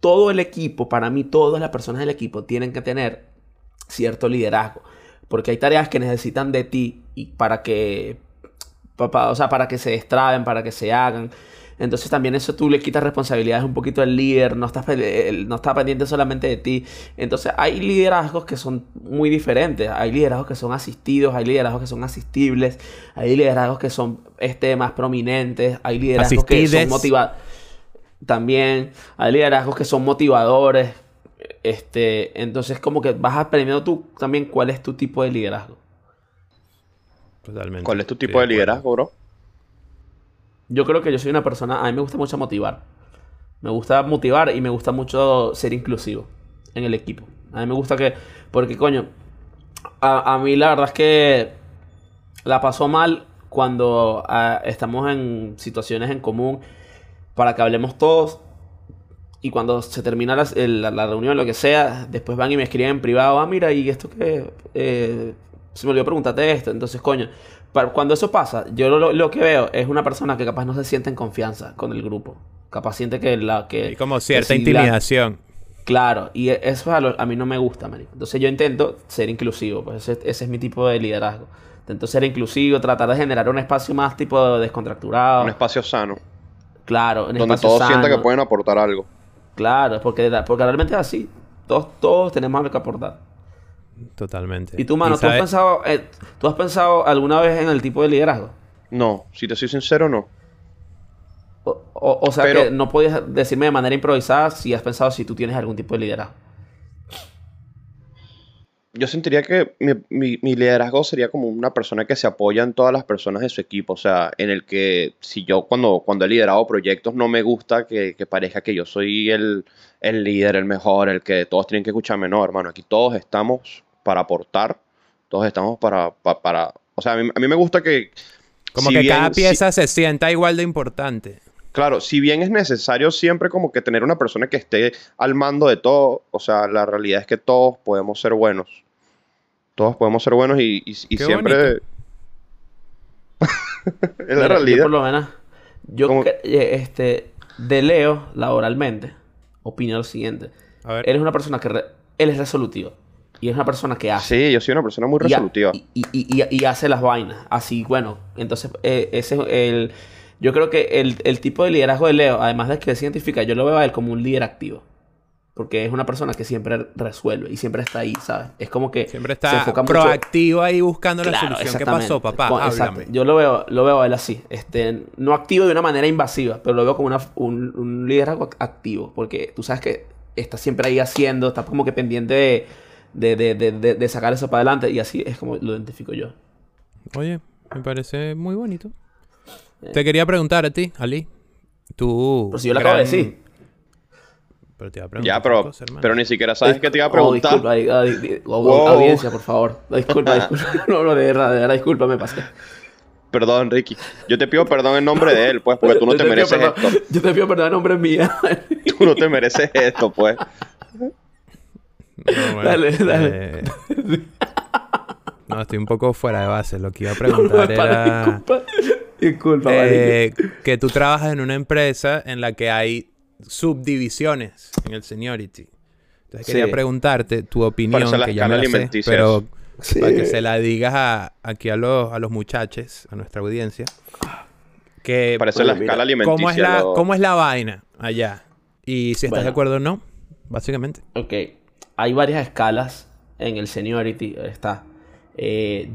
todo el equipo, para mí, todas las personas del equipo tienen que tener cierto liderazgo. Porque hay tareas que necesitan de ti y para que, o sea, para que se destraben, para que se hagan. Entonces también eso tú le quitas responsabilidades un poquito al líder, no estás, no está pendiente solamente de ti. Entonces hay liderazgos que son muy diferentes. Hay liderazgos que son asistidos, hay liderazgos que son asistibles, hay liderazgos que son este, más prominentes, hay liderazgos que son motivados. También hay liderazgos que son motivadores, este, entonces como que vas aprendiendo tú también cuál es tu tipo de liderazgo. ¿Cuál es tu tipo de liderazgo, bro? Yo creo que yo soy una persona, a mí me gusta mucho motivar. Me gusta motivar y me gusta mucho ser inclusivo en el equipo. A mí me gusta que, porque coño, a, mí la verdad es que la pasó mal cuando ah, estamos en situaciones en común para que hablemos todos y cuando se termina la, la, reunión, lo que sea, después van y me escriben en privado, ah, mira, y esto que... Eh, se me olvidó preguntarte esto. Entonces, coño, cuando eso pasa, yo lo, que veo es una persona que capaz no se siente en confianza con el grupo. Capaz siente que la... Que, y como cierta intimidación. Claro, y e, eso a, mí no me gusta, man. Entonces yo intento ser inclusivo, pues ese, es mi tipo de liderazgo. Intento ser inclusivo, tratar de generar un espacio más tipo descontracturado. Un espacio sano. Claro, un Donde todos sientan que pueden aportar algo. Claro, porque, porque realmente es así. Todos, todos tenemos algo que aportar. Totalmente. ¿Y tú, mano, ¿tú, has pensado, eh, ¿tú has pensado alguna vez en el tipo de liderazgo? No, si te soy sincero, no. O, sea, que no podías decirme de manera improvisada si has pensado si tú tienes algún tipo de liderazgo. Yo sentiría que mi, liderazgo sería como una persona que se apoya en todas las personas de su equipo. O sea, en el que si yo cuando, cuando he liderado proyectos no me gusta que, parezca que yo soy el, el, líder, el mejor, el que todos tienen que escucharme. No, hermano, aquí todos estamos para aportar. Todos estamos para... para, o sea, a mí, me gusta que... Como que cada pieza se sienta igual de importante. Claro, si bien es necesario siempre como que tener una persona que esté al mando de todo, o sea, la realidad es que todos podemos ser buenos. Todos podemos ser buenos y, siempre... es la realidad. Yo por lo menos, yo eh, este, de Leo, laboralmente, opino lo siguiente. A ver. Él es una persona que... él es resolutivo. Y es una persona que hace. Sí, yo soy una persona muy resolutiva. Y, hace las vainas. Así, bueno. Entonces, eh, ese es el yo creo que el, tipo de liderazgo de Leo, además de que se identifica, yo lo veo a él como un líder activo. Porque es una persona que siempre resuelve y siempre está ahí, ¿sabes? Es como que siempre está proactivo ahí buscando la solución. ¿Qué pasó, papá? Háblame. Yo lo veo, lo veo a él así. Este, no activo de una manera invasiva, pero lo veo como una, un, liderazgo activo. Porque tú sabes que está siempre ahí haciendo, está como que pendiente de, de sacar eso para adelante. Y así es como lo identifico yo. Oye, me parece muy bonito. Te quería preguntar a ti, Ali. Tú. Pero si yo la acabo de decir. Pero te iba a preguntar. Ya, pero, pero ni siquiera sabes que te iba a oh, preguntar. Oh, disculpa, audiencia, por favor. Disculpa, disculpa. No, no, de verdad, de verdad, disculpa, me pasé. Perdón, Ricky. Yo te pido perdón en nombre de él, pues, porque tú no te, mereces esto. Yo te pido perdón en nombre mía. tú no te mereces esto, pues. dale, dale. Eh, no, estoy un poco fuera de base. Lo que iba a preguntar era. Disculpa. Disculpa, eh, Que tú trabajas en una empresa en la que hay subdivisiones en el seniority. Entonces quería preguntarte tu opinión, que ya me la sé, pero para que se la digas aquí a los, a los muchachos, a nuestra audiencia. Que, Parece la escala alimenticia. ¿cómo es la, ¿Cómo es la vaina allá? Y si estás de acuerdo o no, básicamente. Ok. Hay varias escalas en el seniority. Está eh,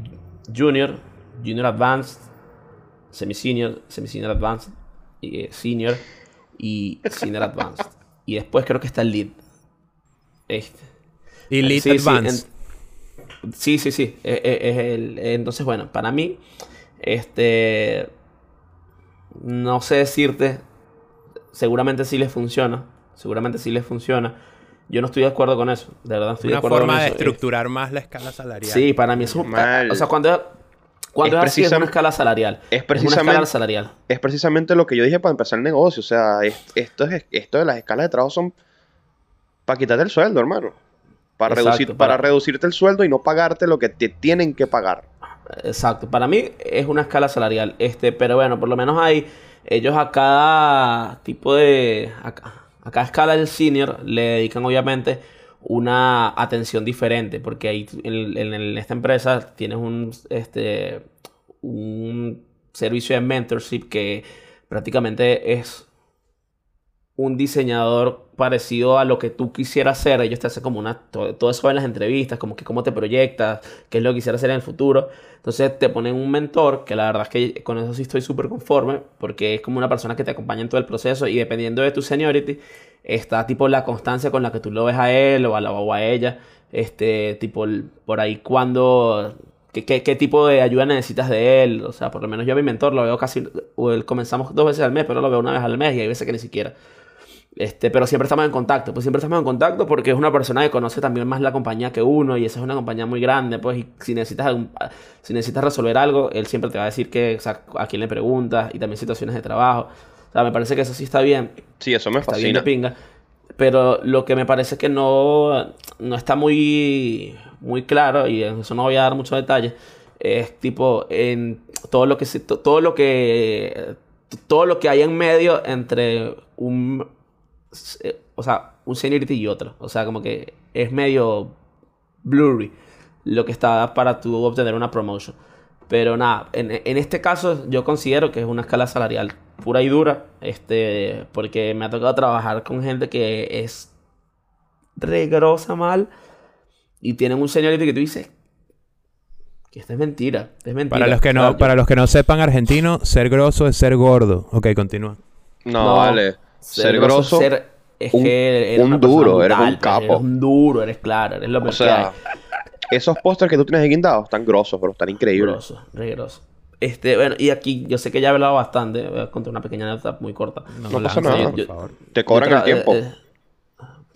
Junior, Junior Advanced, semi-senior, semi-senior advanced, y, eh, senior y senior advanced. Y después creo que está el lead. Este. Y lead advanced. Sí, sí, sí, e, e, es, el, entonces, bueno, para mí, este. No sé decirte. Seguramente sí les funciona. Seguramente sí les funciona. Yo no estoy de acuerdo con eso. De verdad, estoy de acuerdo con eso. Una forma de estructurar más la escala salarial. Sí, para mí es un. O sea, cuando cuando es, así, es una escala salarial. Es precisamente, salarial. Es precisamente lo que yo dije para empezar el negocio. O sea, esto, es, esto de las escalas de trabajo son para quitarte el sueldo, hermano. Para, reducir, para... reducirte el sueldo y no pagarte lo que te tienen que pagar. Exacto. Para mí es una escala salarial. Este, pero bueno, por lo menos hay. Ellos a cada tipo de. A, cada escala del senior le dedican, obviamente una atención diferente, porque ahí en, esta empresa tienes un, este, un servicio de mentorship que prácticamente es un diseñador parecido a lo que tú quisieras hacer. Ellos te hacen como una. Todo, eso en las entrevistas, como que cómo te proyectas, qué es lo que quisieras hacer en el futuro. Entonces te ponen un mentor, que la verdad es que con eso sí estoy súper conforme, porque es como una persona que te acompaña en todo el proceso y dependiendo de tu seniority, está tipo la constancia con la que tú lo ves a él o a, la, o a ella. Este, tipo, por ahí cuando ¿Qué, ¿Qué, tipo de ayuda necesitas de él? O sea, por lo menos yo a mi mentor lo veo casi. Comenzamos dos veces al mes, pero lo veo una vez al mes y hay veces que ni siquiera. Este, pero siempre estamos en contacto, pues siempre estamos en contacto porque es una persona que conoce también más la compañía que uno y esa es una compañía muy grande, pues si necesitas si necesitas resolver algo, él siempre te va a decir que, a quién le preguntas y también situaciones de trabajo. O sea, me parece que eso sí está bien. Sí, eso me está fascina. Bien pinga. Pero lo que me parece que no, no está muy, muy claro, y eso no voy a dar muchos detalles, es tipo en todo lo que todo lo que todo lo que hay en medio entre un o sea, un seniority y otro. O sea, como que es medio blurry lo que está para tú obtener una promotion. Pero nada, en, este caso yo considero que es una escala salarial pura y dura, este, porque me ha tocado trabajar con gente que es regrosa mal y tienen un seniority que tú dices que esto es mentira, es mentira. Para los que no, para los que no sepan argentino, ser grosso es ser gordo. Ok, continúa. No, vale. Ser, grosso, ser, es un, que eres un duro, eres un capo. Eres un duro, eres claro, eres lo mejor Esos pósters que tú tienes aquí guindados están grosos, pero están increíbles. Grosos, re grosos. Este, bueno, y aquí yo sé que ya he hablado bastante, voy a contar una pequeña anécdota muy corta. No, pasa nada, por favor. Te cobran el tiempo. Eh,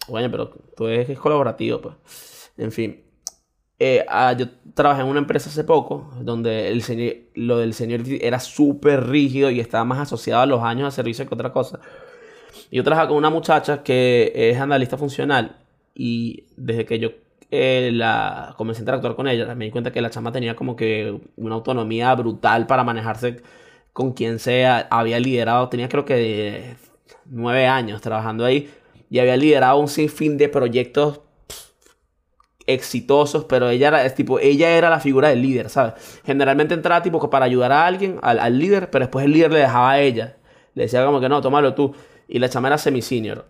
bueno, pero tú es, colaborativo, pues. En fin. Eh, ah, yo trabajé en una empresa hace poco donde el lo del señor era súper rígido y estaba más asociado a los años de servicio que otra cosa. Yo trabajo con una muchacha que es analista funcional y desde que yo eh, la comencé a interactuar con ella, me di cuenta que la chama tenía como que una autonomía brutal para manejarse con quien sea. Había liderado, tenía creo que nueve años trabajando ahí y había liderado un sinfín de proyectos exitosos, pero ella era, es tipo, ella era la figura del líder, ¿sabes? Generalmente entraba tipo para ayudar a alguien, al, líder, pero después el líder le dejaba a ella. Le decía como que no, tómalo tú y la chama era semi-senior.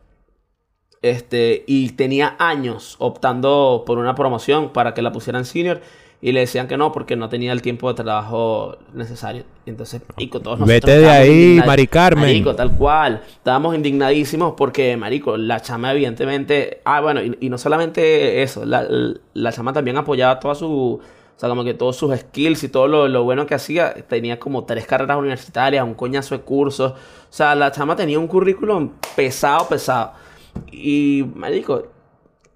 Este, y tenía años optando por una promoción para que la pusieran senior y le decían que no porque no tenía el tiempo de trabajo necesario. Entonces, marico, todos nosotros Vete de ahí, Mari Carmen. Marico, tal cual. Estábamos indignadísimos porque, marico, la chama evidentemente... Ah, bueno, y, no solamente eso. La, la, chama también apoyaba toda su... O sea, como que todos sus skills y todo lo, lo bueno que hacía. Tenía como tres carreras universitarias, un coñazo de cursos. O sea, la chama tenía un currículum pesado, pesado. Y, marico,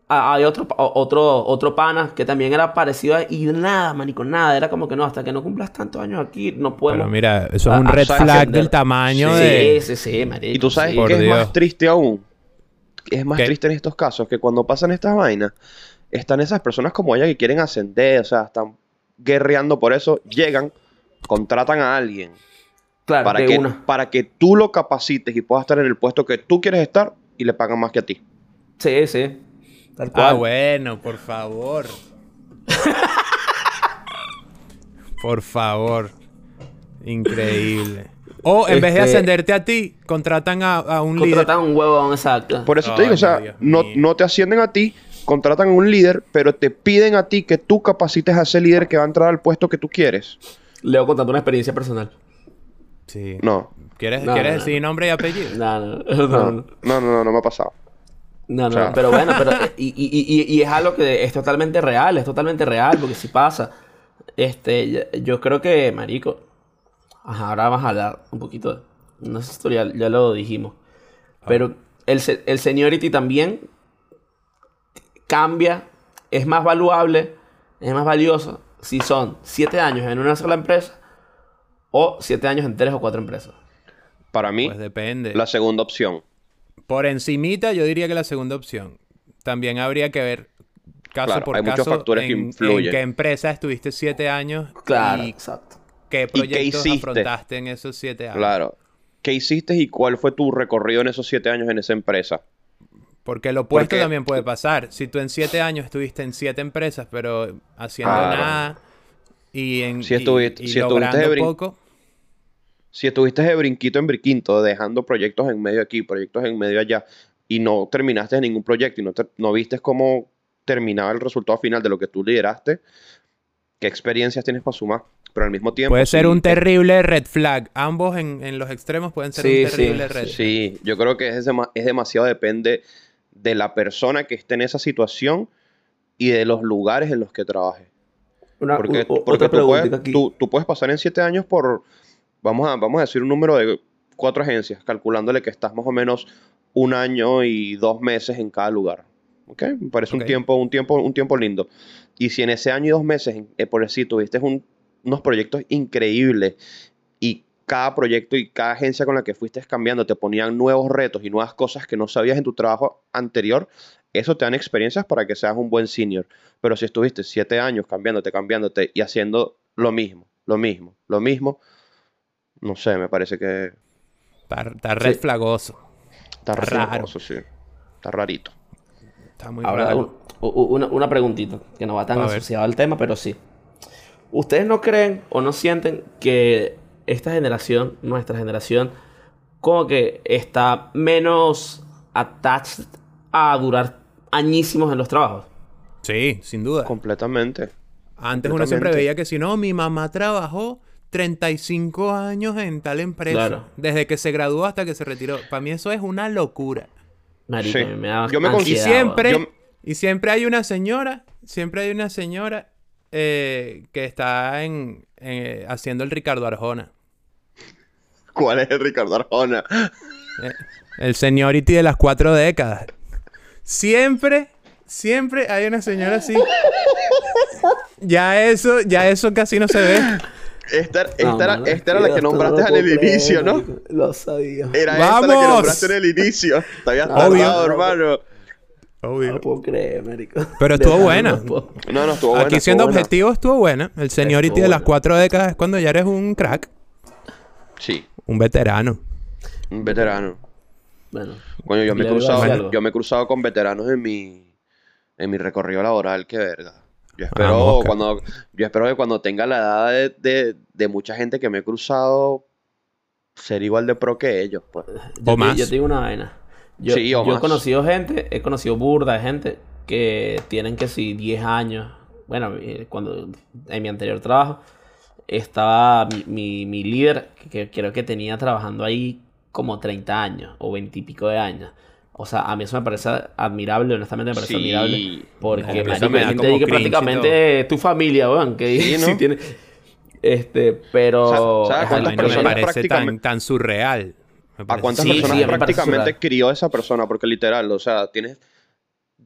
hay otro, otro, otro pana que también era parecido a... Y nada, marico, nada. Era como que no, hasta que no cumplas tantos años aquí, no podemos... Pero mira, eso es un red flag del tamaño sí, de... Sí, sí, sí, marico. Y tú sabes que es más triste aún. Es más triste en estos casos que cuando pasan estas vainas, están esas personas como ella que quieren ascender, o sea, están guerreando por eso, llegan, contratan a alguien para, que, para que tú lo capacites y puedas estar en el puesto que tú quieres estar y le pagan más que a ti. Sí, sí. Ah, bueno, por favor. por favor. Increíble. O en vez de este, ascenderte a ti, contratan a, un líder. Contratan un huevón, exacto. Por eso te digo, o sea, no, no, te ascienden a ti, contratan a un líder, pero te piden a ti que tú capacites a ese líder que va a entrar al puesto que tú quieres. Leo contando una experiencia personal. Sí. No. ¿Quieres, ¿quieres decir nombre y apellido? No, no, no. No, no, no, me ha pasado. No, no, pero bueno, pero y, y, y, es algo que es totalmente real, es totalmente real, porque si pasa. Este, yo creo que, marico, ajá, ahora vamos a hablar un poquito de una historia, ya lo dijimos. Pero el, el seniority también cambia, es más valuable, es más valioso si son siete años en una sola empresa o siete años en tres o cuatro empresas? Para mí, pues depende. la segunda opción. Por encimita, yo diría que la segunda opción. También habría que ver caso por hay caso muchos factores en, que influyen. en qué empresa estuviste siete años. Claro, exacto. ¿Qué proyectos afrontaste en esos siete años? Claro. ¿Qué hiciste y cuál fue tu recorrido en esos siete años en esa empresa? Porque lo opuesto también puede pasar. Si tú en siete años estuviste en siete empresas, pero haciendo nada y en si estuviste, si estuviste de poco. Si estuviste de brinquito en brinquito, dejando proyectos en medio aquí, proyectos en medio allá, y no terminaste ningún proyecto y no, no viste cómo terminaba el resultado final de lo que tú lideraste, ¿qué experiencias tienes para sumar? Pero al mismo tiempo... Puede ser un terrible red flag. Ambos en, los extremos pueden ser un terrible red flag. Sí, yo creo que es, es demasiado depende de la persona que esté en esa situación y de los lugares en los que trabaje porque, tú, puedes, pasar en siete años por, vamos a, vamos a decir un número de cuatro agencias, calculándole que estás más o menos un año y dos meses en cada lugar. ¿Ok? Me parece un, tiempo, un, tiempo, un tiempo lindo. Y si en ese año y dos meses, eh, por decir, tuviste unos proyectos increíbles y cada proyecto y cada agencia con la que fuiste cambiando te ponían nuevos retos y nuevas cosas que no sabías en tu trabajo anterior, eso te dan experiencias para que seas un buen senior. Pero si estuviste siete años cambiándote, cambiándote y haciendo lo mismo, lo mismo, lo mismo, no sé, me parece que... Está, red flagoso. Está, raro. sí. Está rarito. Está muy Ahora, una, una, preguntita, que no va tan asociada al tema, pero sí. ¿Ustedes no creen o no sienten que esta generación, nuestra generación, como que está menos attached a durar añísimos en los trabajos? Sí, sin duda. Completamente. Antes uno siempre veía que si no, mi mamá trabajó 35 años en tal empresa. Desde que se graduó hasta que se retiró. Para mí eso es una locura. Marico, me da yo me y siempre, y siempre hay una señora, siempre hay una señora eh, que está en, eh, haciendo el Ricardo Arjona. ¿Cuál es el Ricardo Arjona? Eh, el seniority de las cuatro décadas. Siempre, siempre hay una señora así. Ya eso, ya eso casi no se ve. Esta, era, la que nombraste en el inicio, ¿no? Lo sabía. Era esta la que nombraste en el inicio. Te habías tardado, hermano. Obvio. No puedo creer, Américo. Pero estuvo buena. No, no, estuvo buena. Aquí siendo objetivo estuvo buena. El seniority de las cuatro décadas es cuando ya eres un crack. Sí. Un veterano. Un veterano. Bueno. Coño, yo me, he cruzado, yo me he cruzado con veteranos en mi, en mi recorrido laboral, qué verga. Yo espero, cuando, yo espero que cuando tenga la edad de, mucha gente que me he cruzado, ser igual de pro que ellos, pues. Yo, o más. yo te digo una vaina. Yo, yo he conocido gente, he conocido burda de gente que tienen que si 10 años. Bueno, eh, cuando en mi anterior trabajo estaba mi, mi, líder, que creo que tenía trabajando ahí como 30 años o 20 y pico de años. O sea, a mí eso me parece admirable, honestamente me parece admirable. Porque me gente que prácticamente tu familia, weón. Que sí, ¿no? tiene. Este, pero. ¿Sabes cuántas personas me parece tan, surreal. ¿A cuántas personas prácticamente crió esa persona? Porque literal, o sea, tienes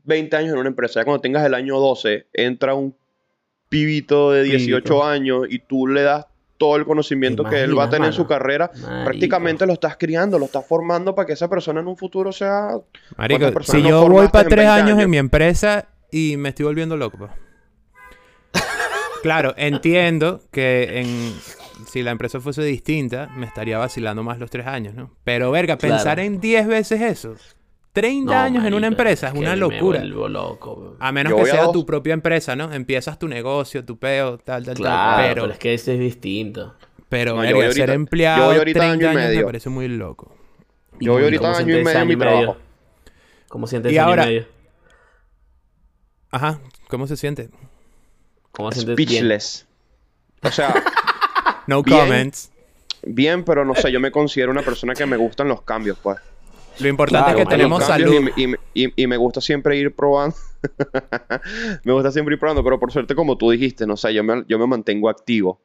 20 años en una empresa. Ya cuando tengas el año 12, entra un pibito de 18 años y tú le das todo el conocimiento que él va a tener en su carrera, prácticamente lo estás criando, lo estás formando para que esa persona en un futuro sea... Marico, si yo voy para tres años, en mi empresa y me estoy volviendo loco. Pues. claro, entiendo que en, si la empresa fuese distinta, me estaría vacilando más los tres años, ¿no? Pero, verga, pensar en diez veces eso. 30 años en una empresa es una locura. loco, a menos que sea tu propia empresa, ¿no? Empiezas tu negocio, tu peo, tal, tal, tal. Pero, es que ese es distinto. Pero no, ser empleado yo voy 30 años, medio. me parece muy loco. Yo voy ahorita año y medio en mi trabajo. ¿Cómo sientes y ahora, año y medio? Ajá, ¿cómo se siente? ¿Cómo se siente? Speechless. O sea... no comments. Bien, pero no sé, yo me considero una persona que me gustan los cambios, pues. Lo importante es que tenemos salud. Y, me gusta siempre ir probando. me gusta siempre ir probando, pero por suerte, como tú dijiste, no sé, yo me, yo me mantengo activo.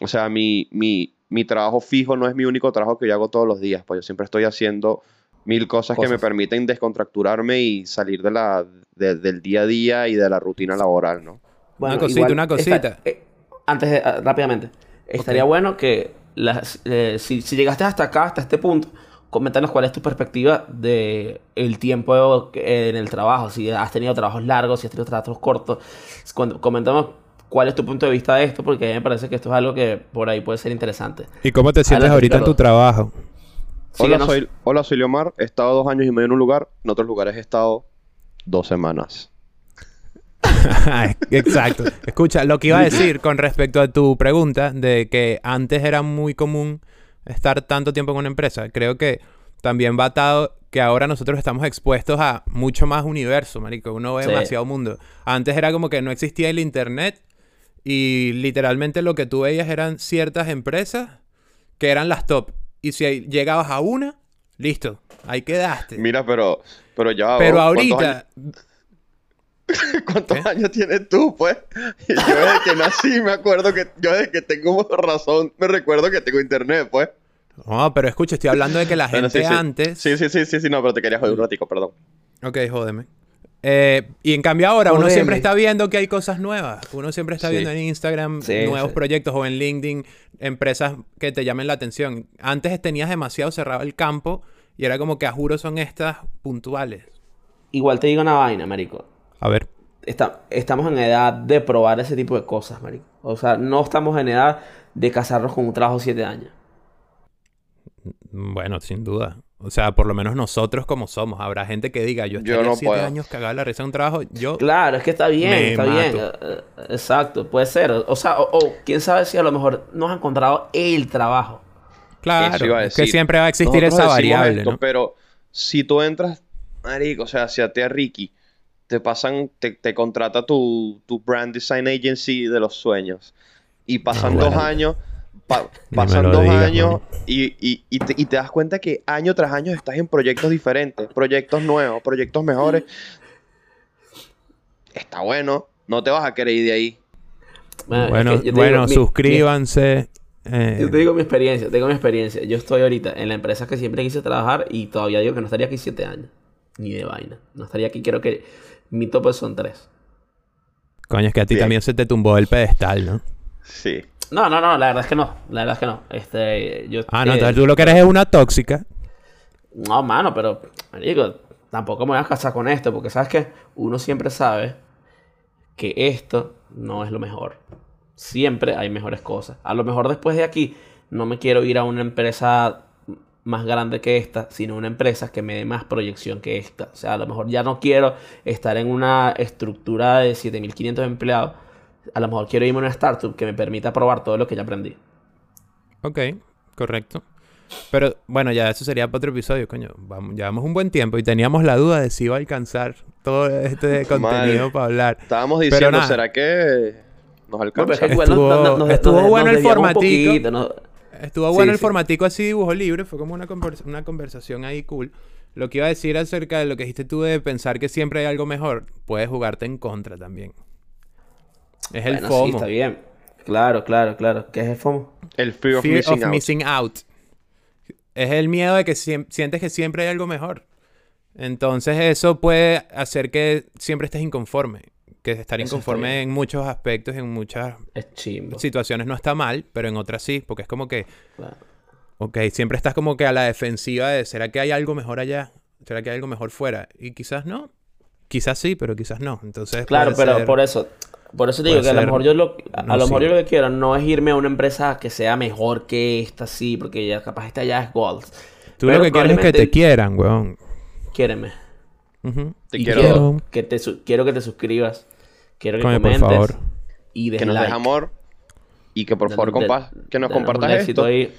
O sea, mi, mi, mi trabajo fijo no es mi único trabajo que yo hago todos los días, pues yo siempre estoy haciendo mil cosas, que me permiten descontracturarme y salir de la, del día a día y de la rutina laboral, ¿no? una cosita, una cosita. Eh, antes, de, ah, rápidamente, estaría bueno que las, eh, si, si llegaste hasta acá, hasta este punto, coméntanos cuál es tu perspectiva de el tiempo en el trabajo, si has tenido trabajos largos, si has tenido trabajos cortos. Coméntanos cuál es tu punto de vista de esto, porque a mí me parece que esto es algo que por ahí puede ser interesante. ¿Y cómo te sientes ahorita en tu trabajo? Hola soy, hola, soy Leomar. He estado dos años y medio en un lugar. En otros lugares he estado dos semanas. Exacto. Escucha, lo que iba a decir con respecto a tu pregunta de que antes era muy común estar tanto tiempo en una empresa. Creo que también va atado que ahora nosotros estamos expuestos a mucho más universo, marico. Uno ve demasiado mundo. Antes era como que no existía el internet y literalmente lo que tú veías eran ciertas empresas que eran las top. Y si llegabas a una, listo, ahí quedaste. Mira, pero, pero ya... Pero ahorita... ¿Cuántos años tienes tú, pues? Yo desde que nací me acuerdo que... Yo desde que tengo razón me recuerdo que tengo internet, pues. No, pero escucha, estoy hablando de que la gente antes. Sí, sí, sí, sí, sí, no, pero te quería joder un ratico, perdón. Ok, jódeme. Eh, y en cambio ahora uno siempre está viendo que hay cosas nuevas. Uno siempre está viendo en Instagram nuevos proyectos o en LinkedIn empresas que te llamen la atención. Antes tenías demasiado cerrado el campo y era como que a juro son estas puntuales. Igual te digo una vaina, marico. A ver. estamos en edad de probar ese tipo de cosas, marico. O sea, no estamos en edad de casarnos con un trabajo de siete años. Bueno, sin duda. O sea, por lo menos nosotros como somos. Habrá gente que diga, yo estaría siete años cagada la risa de un trabajo. Yo claro, es que está bien, está bien. Eh, eh, exacto, puede ser. O sea, o, quién sabe si a lo mejor no has encontrado el trabajo. Claro, que siempre va a existir esa variable. ¿no? Pero si tú entras, marico, o sea, si a ti a Ricky te pasan, te, te contrata tu, tu, brand design agency de los sueños y pasan dos años pasan dos años y, te, das cuenta que año tras año estás en proyectos diferentes, proyectos nuevos, proyectos mejores. Está bueno, no te vas a querer ir de ahí. Bueno, bueno, suscríbanse. Eh. Yo te digo mi experiencia, tengo mi experiencia. Yo estoy ahorita en la empresa que siempre quise trabajar y todavía digo que no estaría aquí siete años. Ni de vaina. No estaría aquí, quiero que mi tope son tres. Coño, es que a ti también se te tumbó el pedestal, ¿no? Sí. No, no, no, la verdad es que no. La verdad es que no. Este, yo, ah, no, entonces tú lo que eres es una tóxica. No, mano, pero, digo, tampoco me voy a casar con esto, porque sabes que uno siempre sabe que esto no es lo mejor. Siempre hay mejores cosas. A lo mejor después de aquí no me quiero ir a una empresa más grande que esta, sino una empresa que me dé más proyección que esta. O sea, a lo mejor ya no quiero estar en una estructura de 7500 empleados a lo mejor quiero irme a una startup que me permita probar todo lo que ya aprendí. Ok, correcto. Pero bueno, ya eso sería para otro episodio, coño. Vamos, llevamos un buen tiempo y teníamos la duda de si iba a alcanzar todo este contenido para hablar. Estábamos diciendo, ¿será que nos alcanza? estuvo, bueno el formatico. Estuvo bueno el formatico así dibujo libre, fue como una, una conversación ahí cool. Lo que iba a decir acerca de lo que dijiste tú de pensar que siempre hay algo mejor, puedes jugarte en contra también. Es el FOMO. Sí, está bien. Claro, claro, claro. ¿Qué es el FOMO? El fear of, missing, out. Es el miedo de que sientes que siempre hay algo mejor. Entonces eso puede hacer que siempre estés inconforme. Que estar inconforme en muchos aspectos, en muchas situaciones no está mal, pero en otras sí, porque es como que... Claro. Ok, siempre estás como que a la defensiva de, ¿será que hay algo mejor allá? ¿Será que hay algo mejor fuera? Y quizás no. Quizás sí, pero quizás no. Entonces... Claro, pero por eso, por eso te digo que a lo mejor yo lo, a lo mejor yo lo que quiero no es irme a una empresa que sea mejor que esta, sí, porque ya capaz esta ya es gold. Tú lo que quieres es que te quieran, weón. Quiéreme. Te quiero. Que te quiero que te suscribas. Quiero que comentes. Por favor. Y que nos dejes amor. Y que por favor que nos compartas esto. Ahí.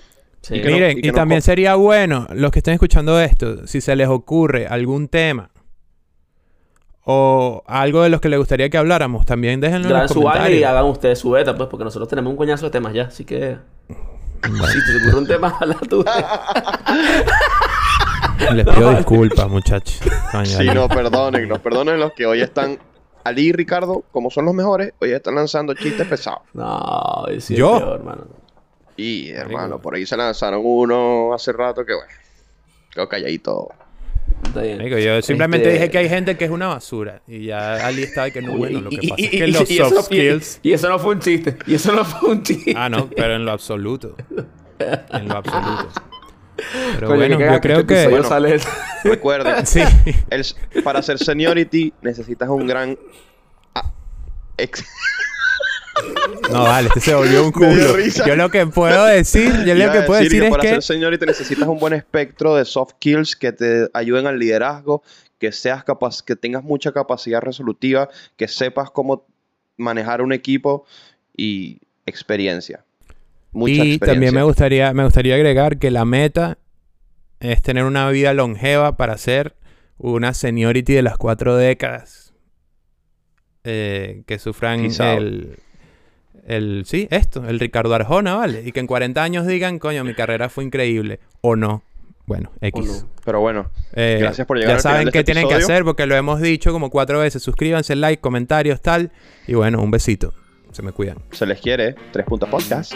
Y Miren, y también sería bueno, los que estén escuchando esto, si se les ocurre algún tema o algo de los que les gustaría que habláramos, también déjenlo en los comentarios. y hagan ustedes su beta, pues, porque nosotros tenemos un coñazo de temas ya, así que... Si te ocurre un tema, habla tú. Les pido disculpas, muchachos. sí, no, perdonen, los perdonen los que hoy están... Ali y Ricardo, como son los mejores, hoy están lanzando chistes pesados. No, es ¿Yo? hermano. Y, hermano, por ahí se lanzaron uno hace rato que, bueno, quedó calladito yo simplemente este dije que hay gente que es una basura. Y ya Ali estaba que no bueno. Lo que pasa es que los soft skills. Y, eso no fue un chiste. Y eso no fue un chiste. Ah, no, pero en lo absoluto. En lo absoluto. Pero bueno, yo creo que. Bueno, recuerden, sí. para ser seniority necesitas un gran. Ah, no, vale, este se volvió un culo. Yo lo que puedo decir, yo lo que puedo decir, es para que... ser señor y te necesitas un buen espectro de soft skills que te ayuden al liderazgo, que seas capaz, que tengas mucha capacidad resolutiva, que sepas cómo manejar un equipo y experiencia. Mucha y también me gustaría, me gustaría agregar que la meta es tener una vida longeva para ser una seniority de las cuatro décadas. Eh, que sufran el, el, sí, esto, el Ricardo Arjona, ¿vale? Y que en 40 años digan, coño, mi carrera fue increíble. O no. Bueno, X. Pero bueno, eh, gracias por llegar Ya saben qué este tienen que hacer porque lo hemos dicho como cuatro veces. Suscríbanse, like, comentarios, tal. Y bueno, un besito. Se me cuidan. Se les quiere. Tres puntos podcast.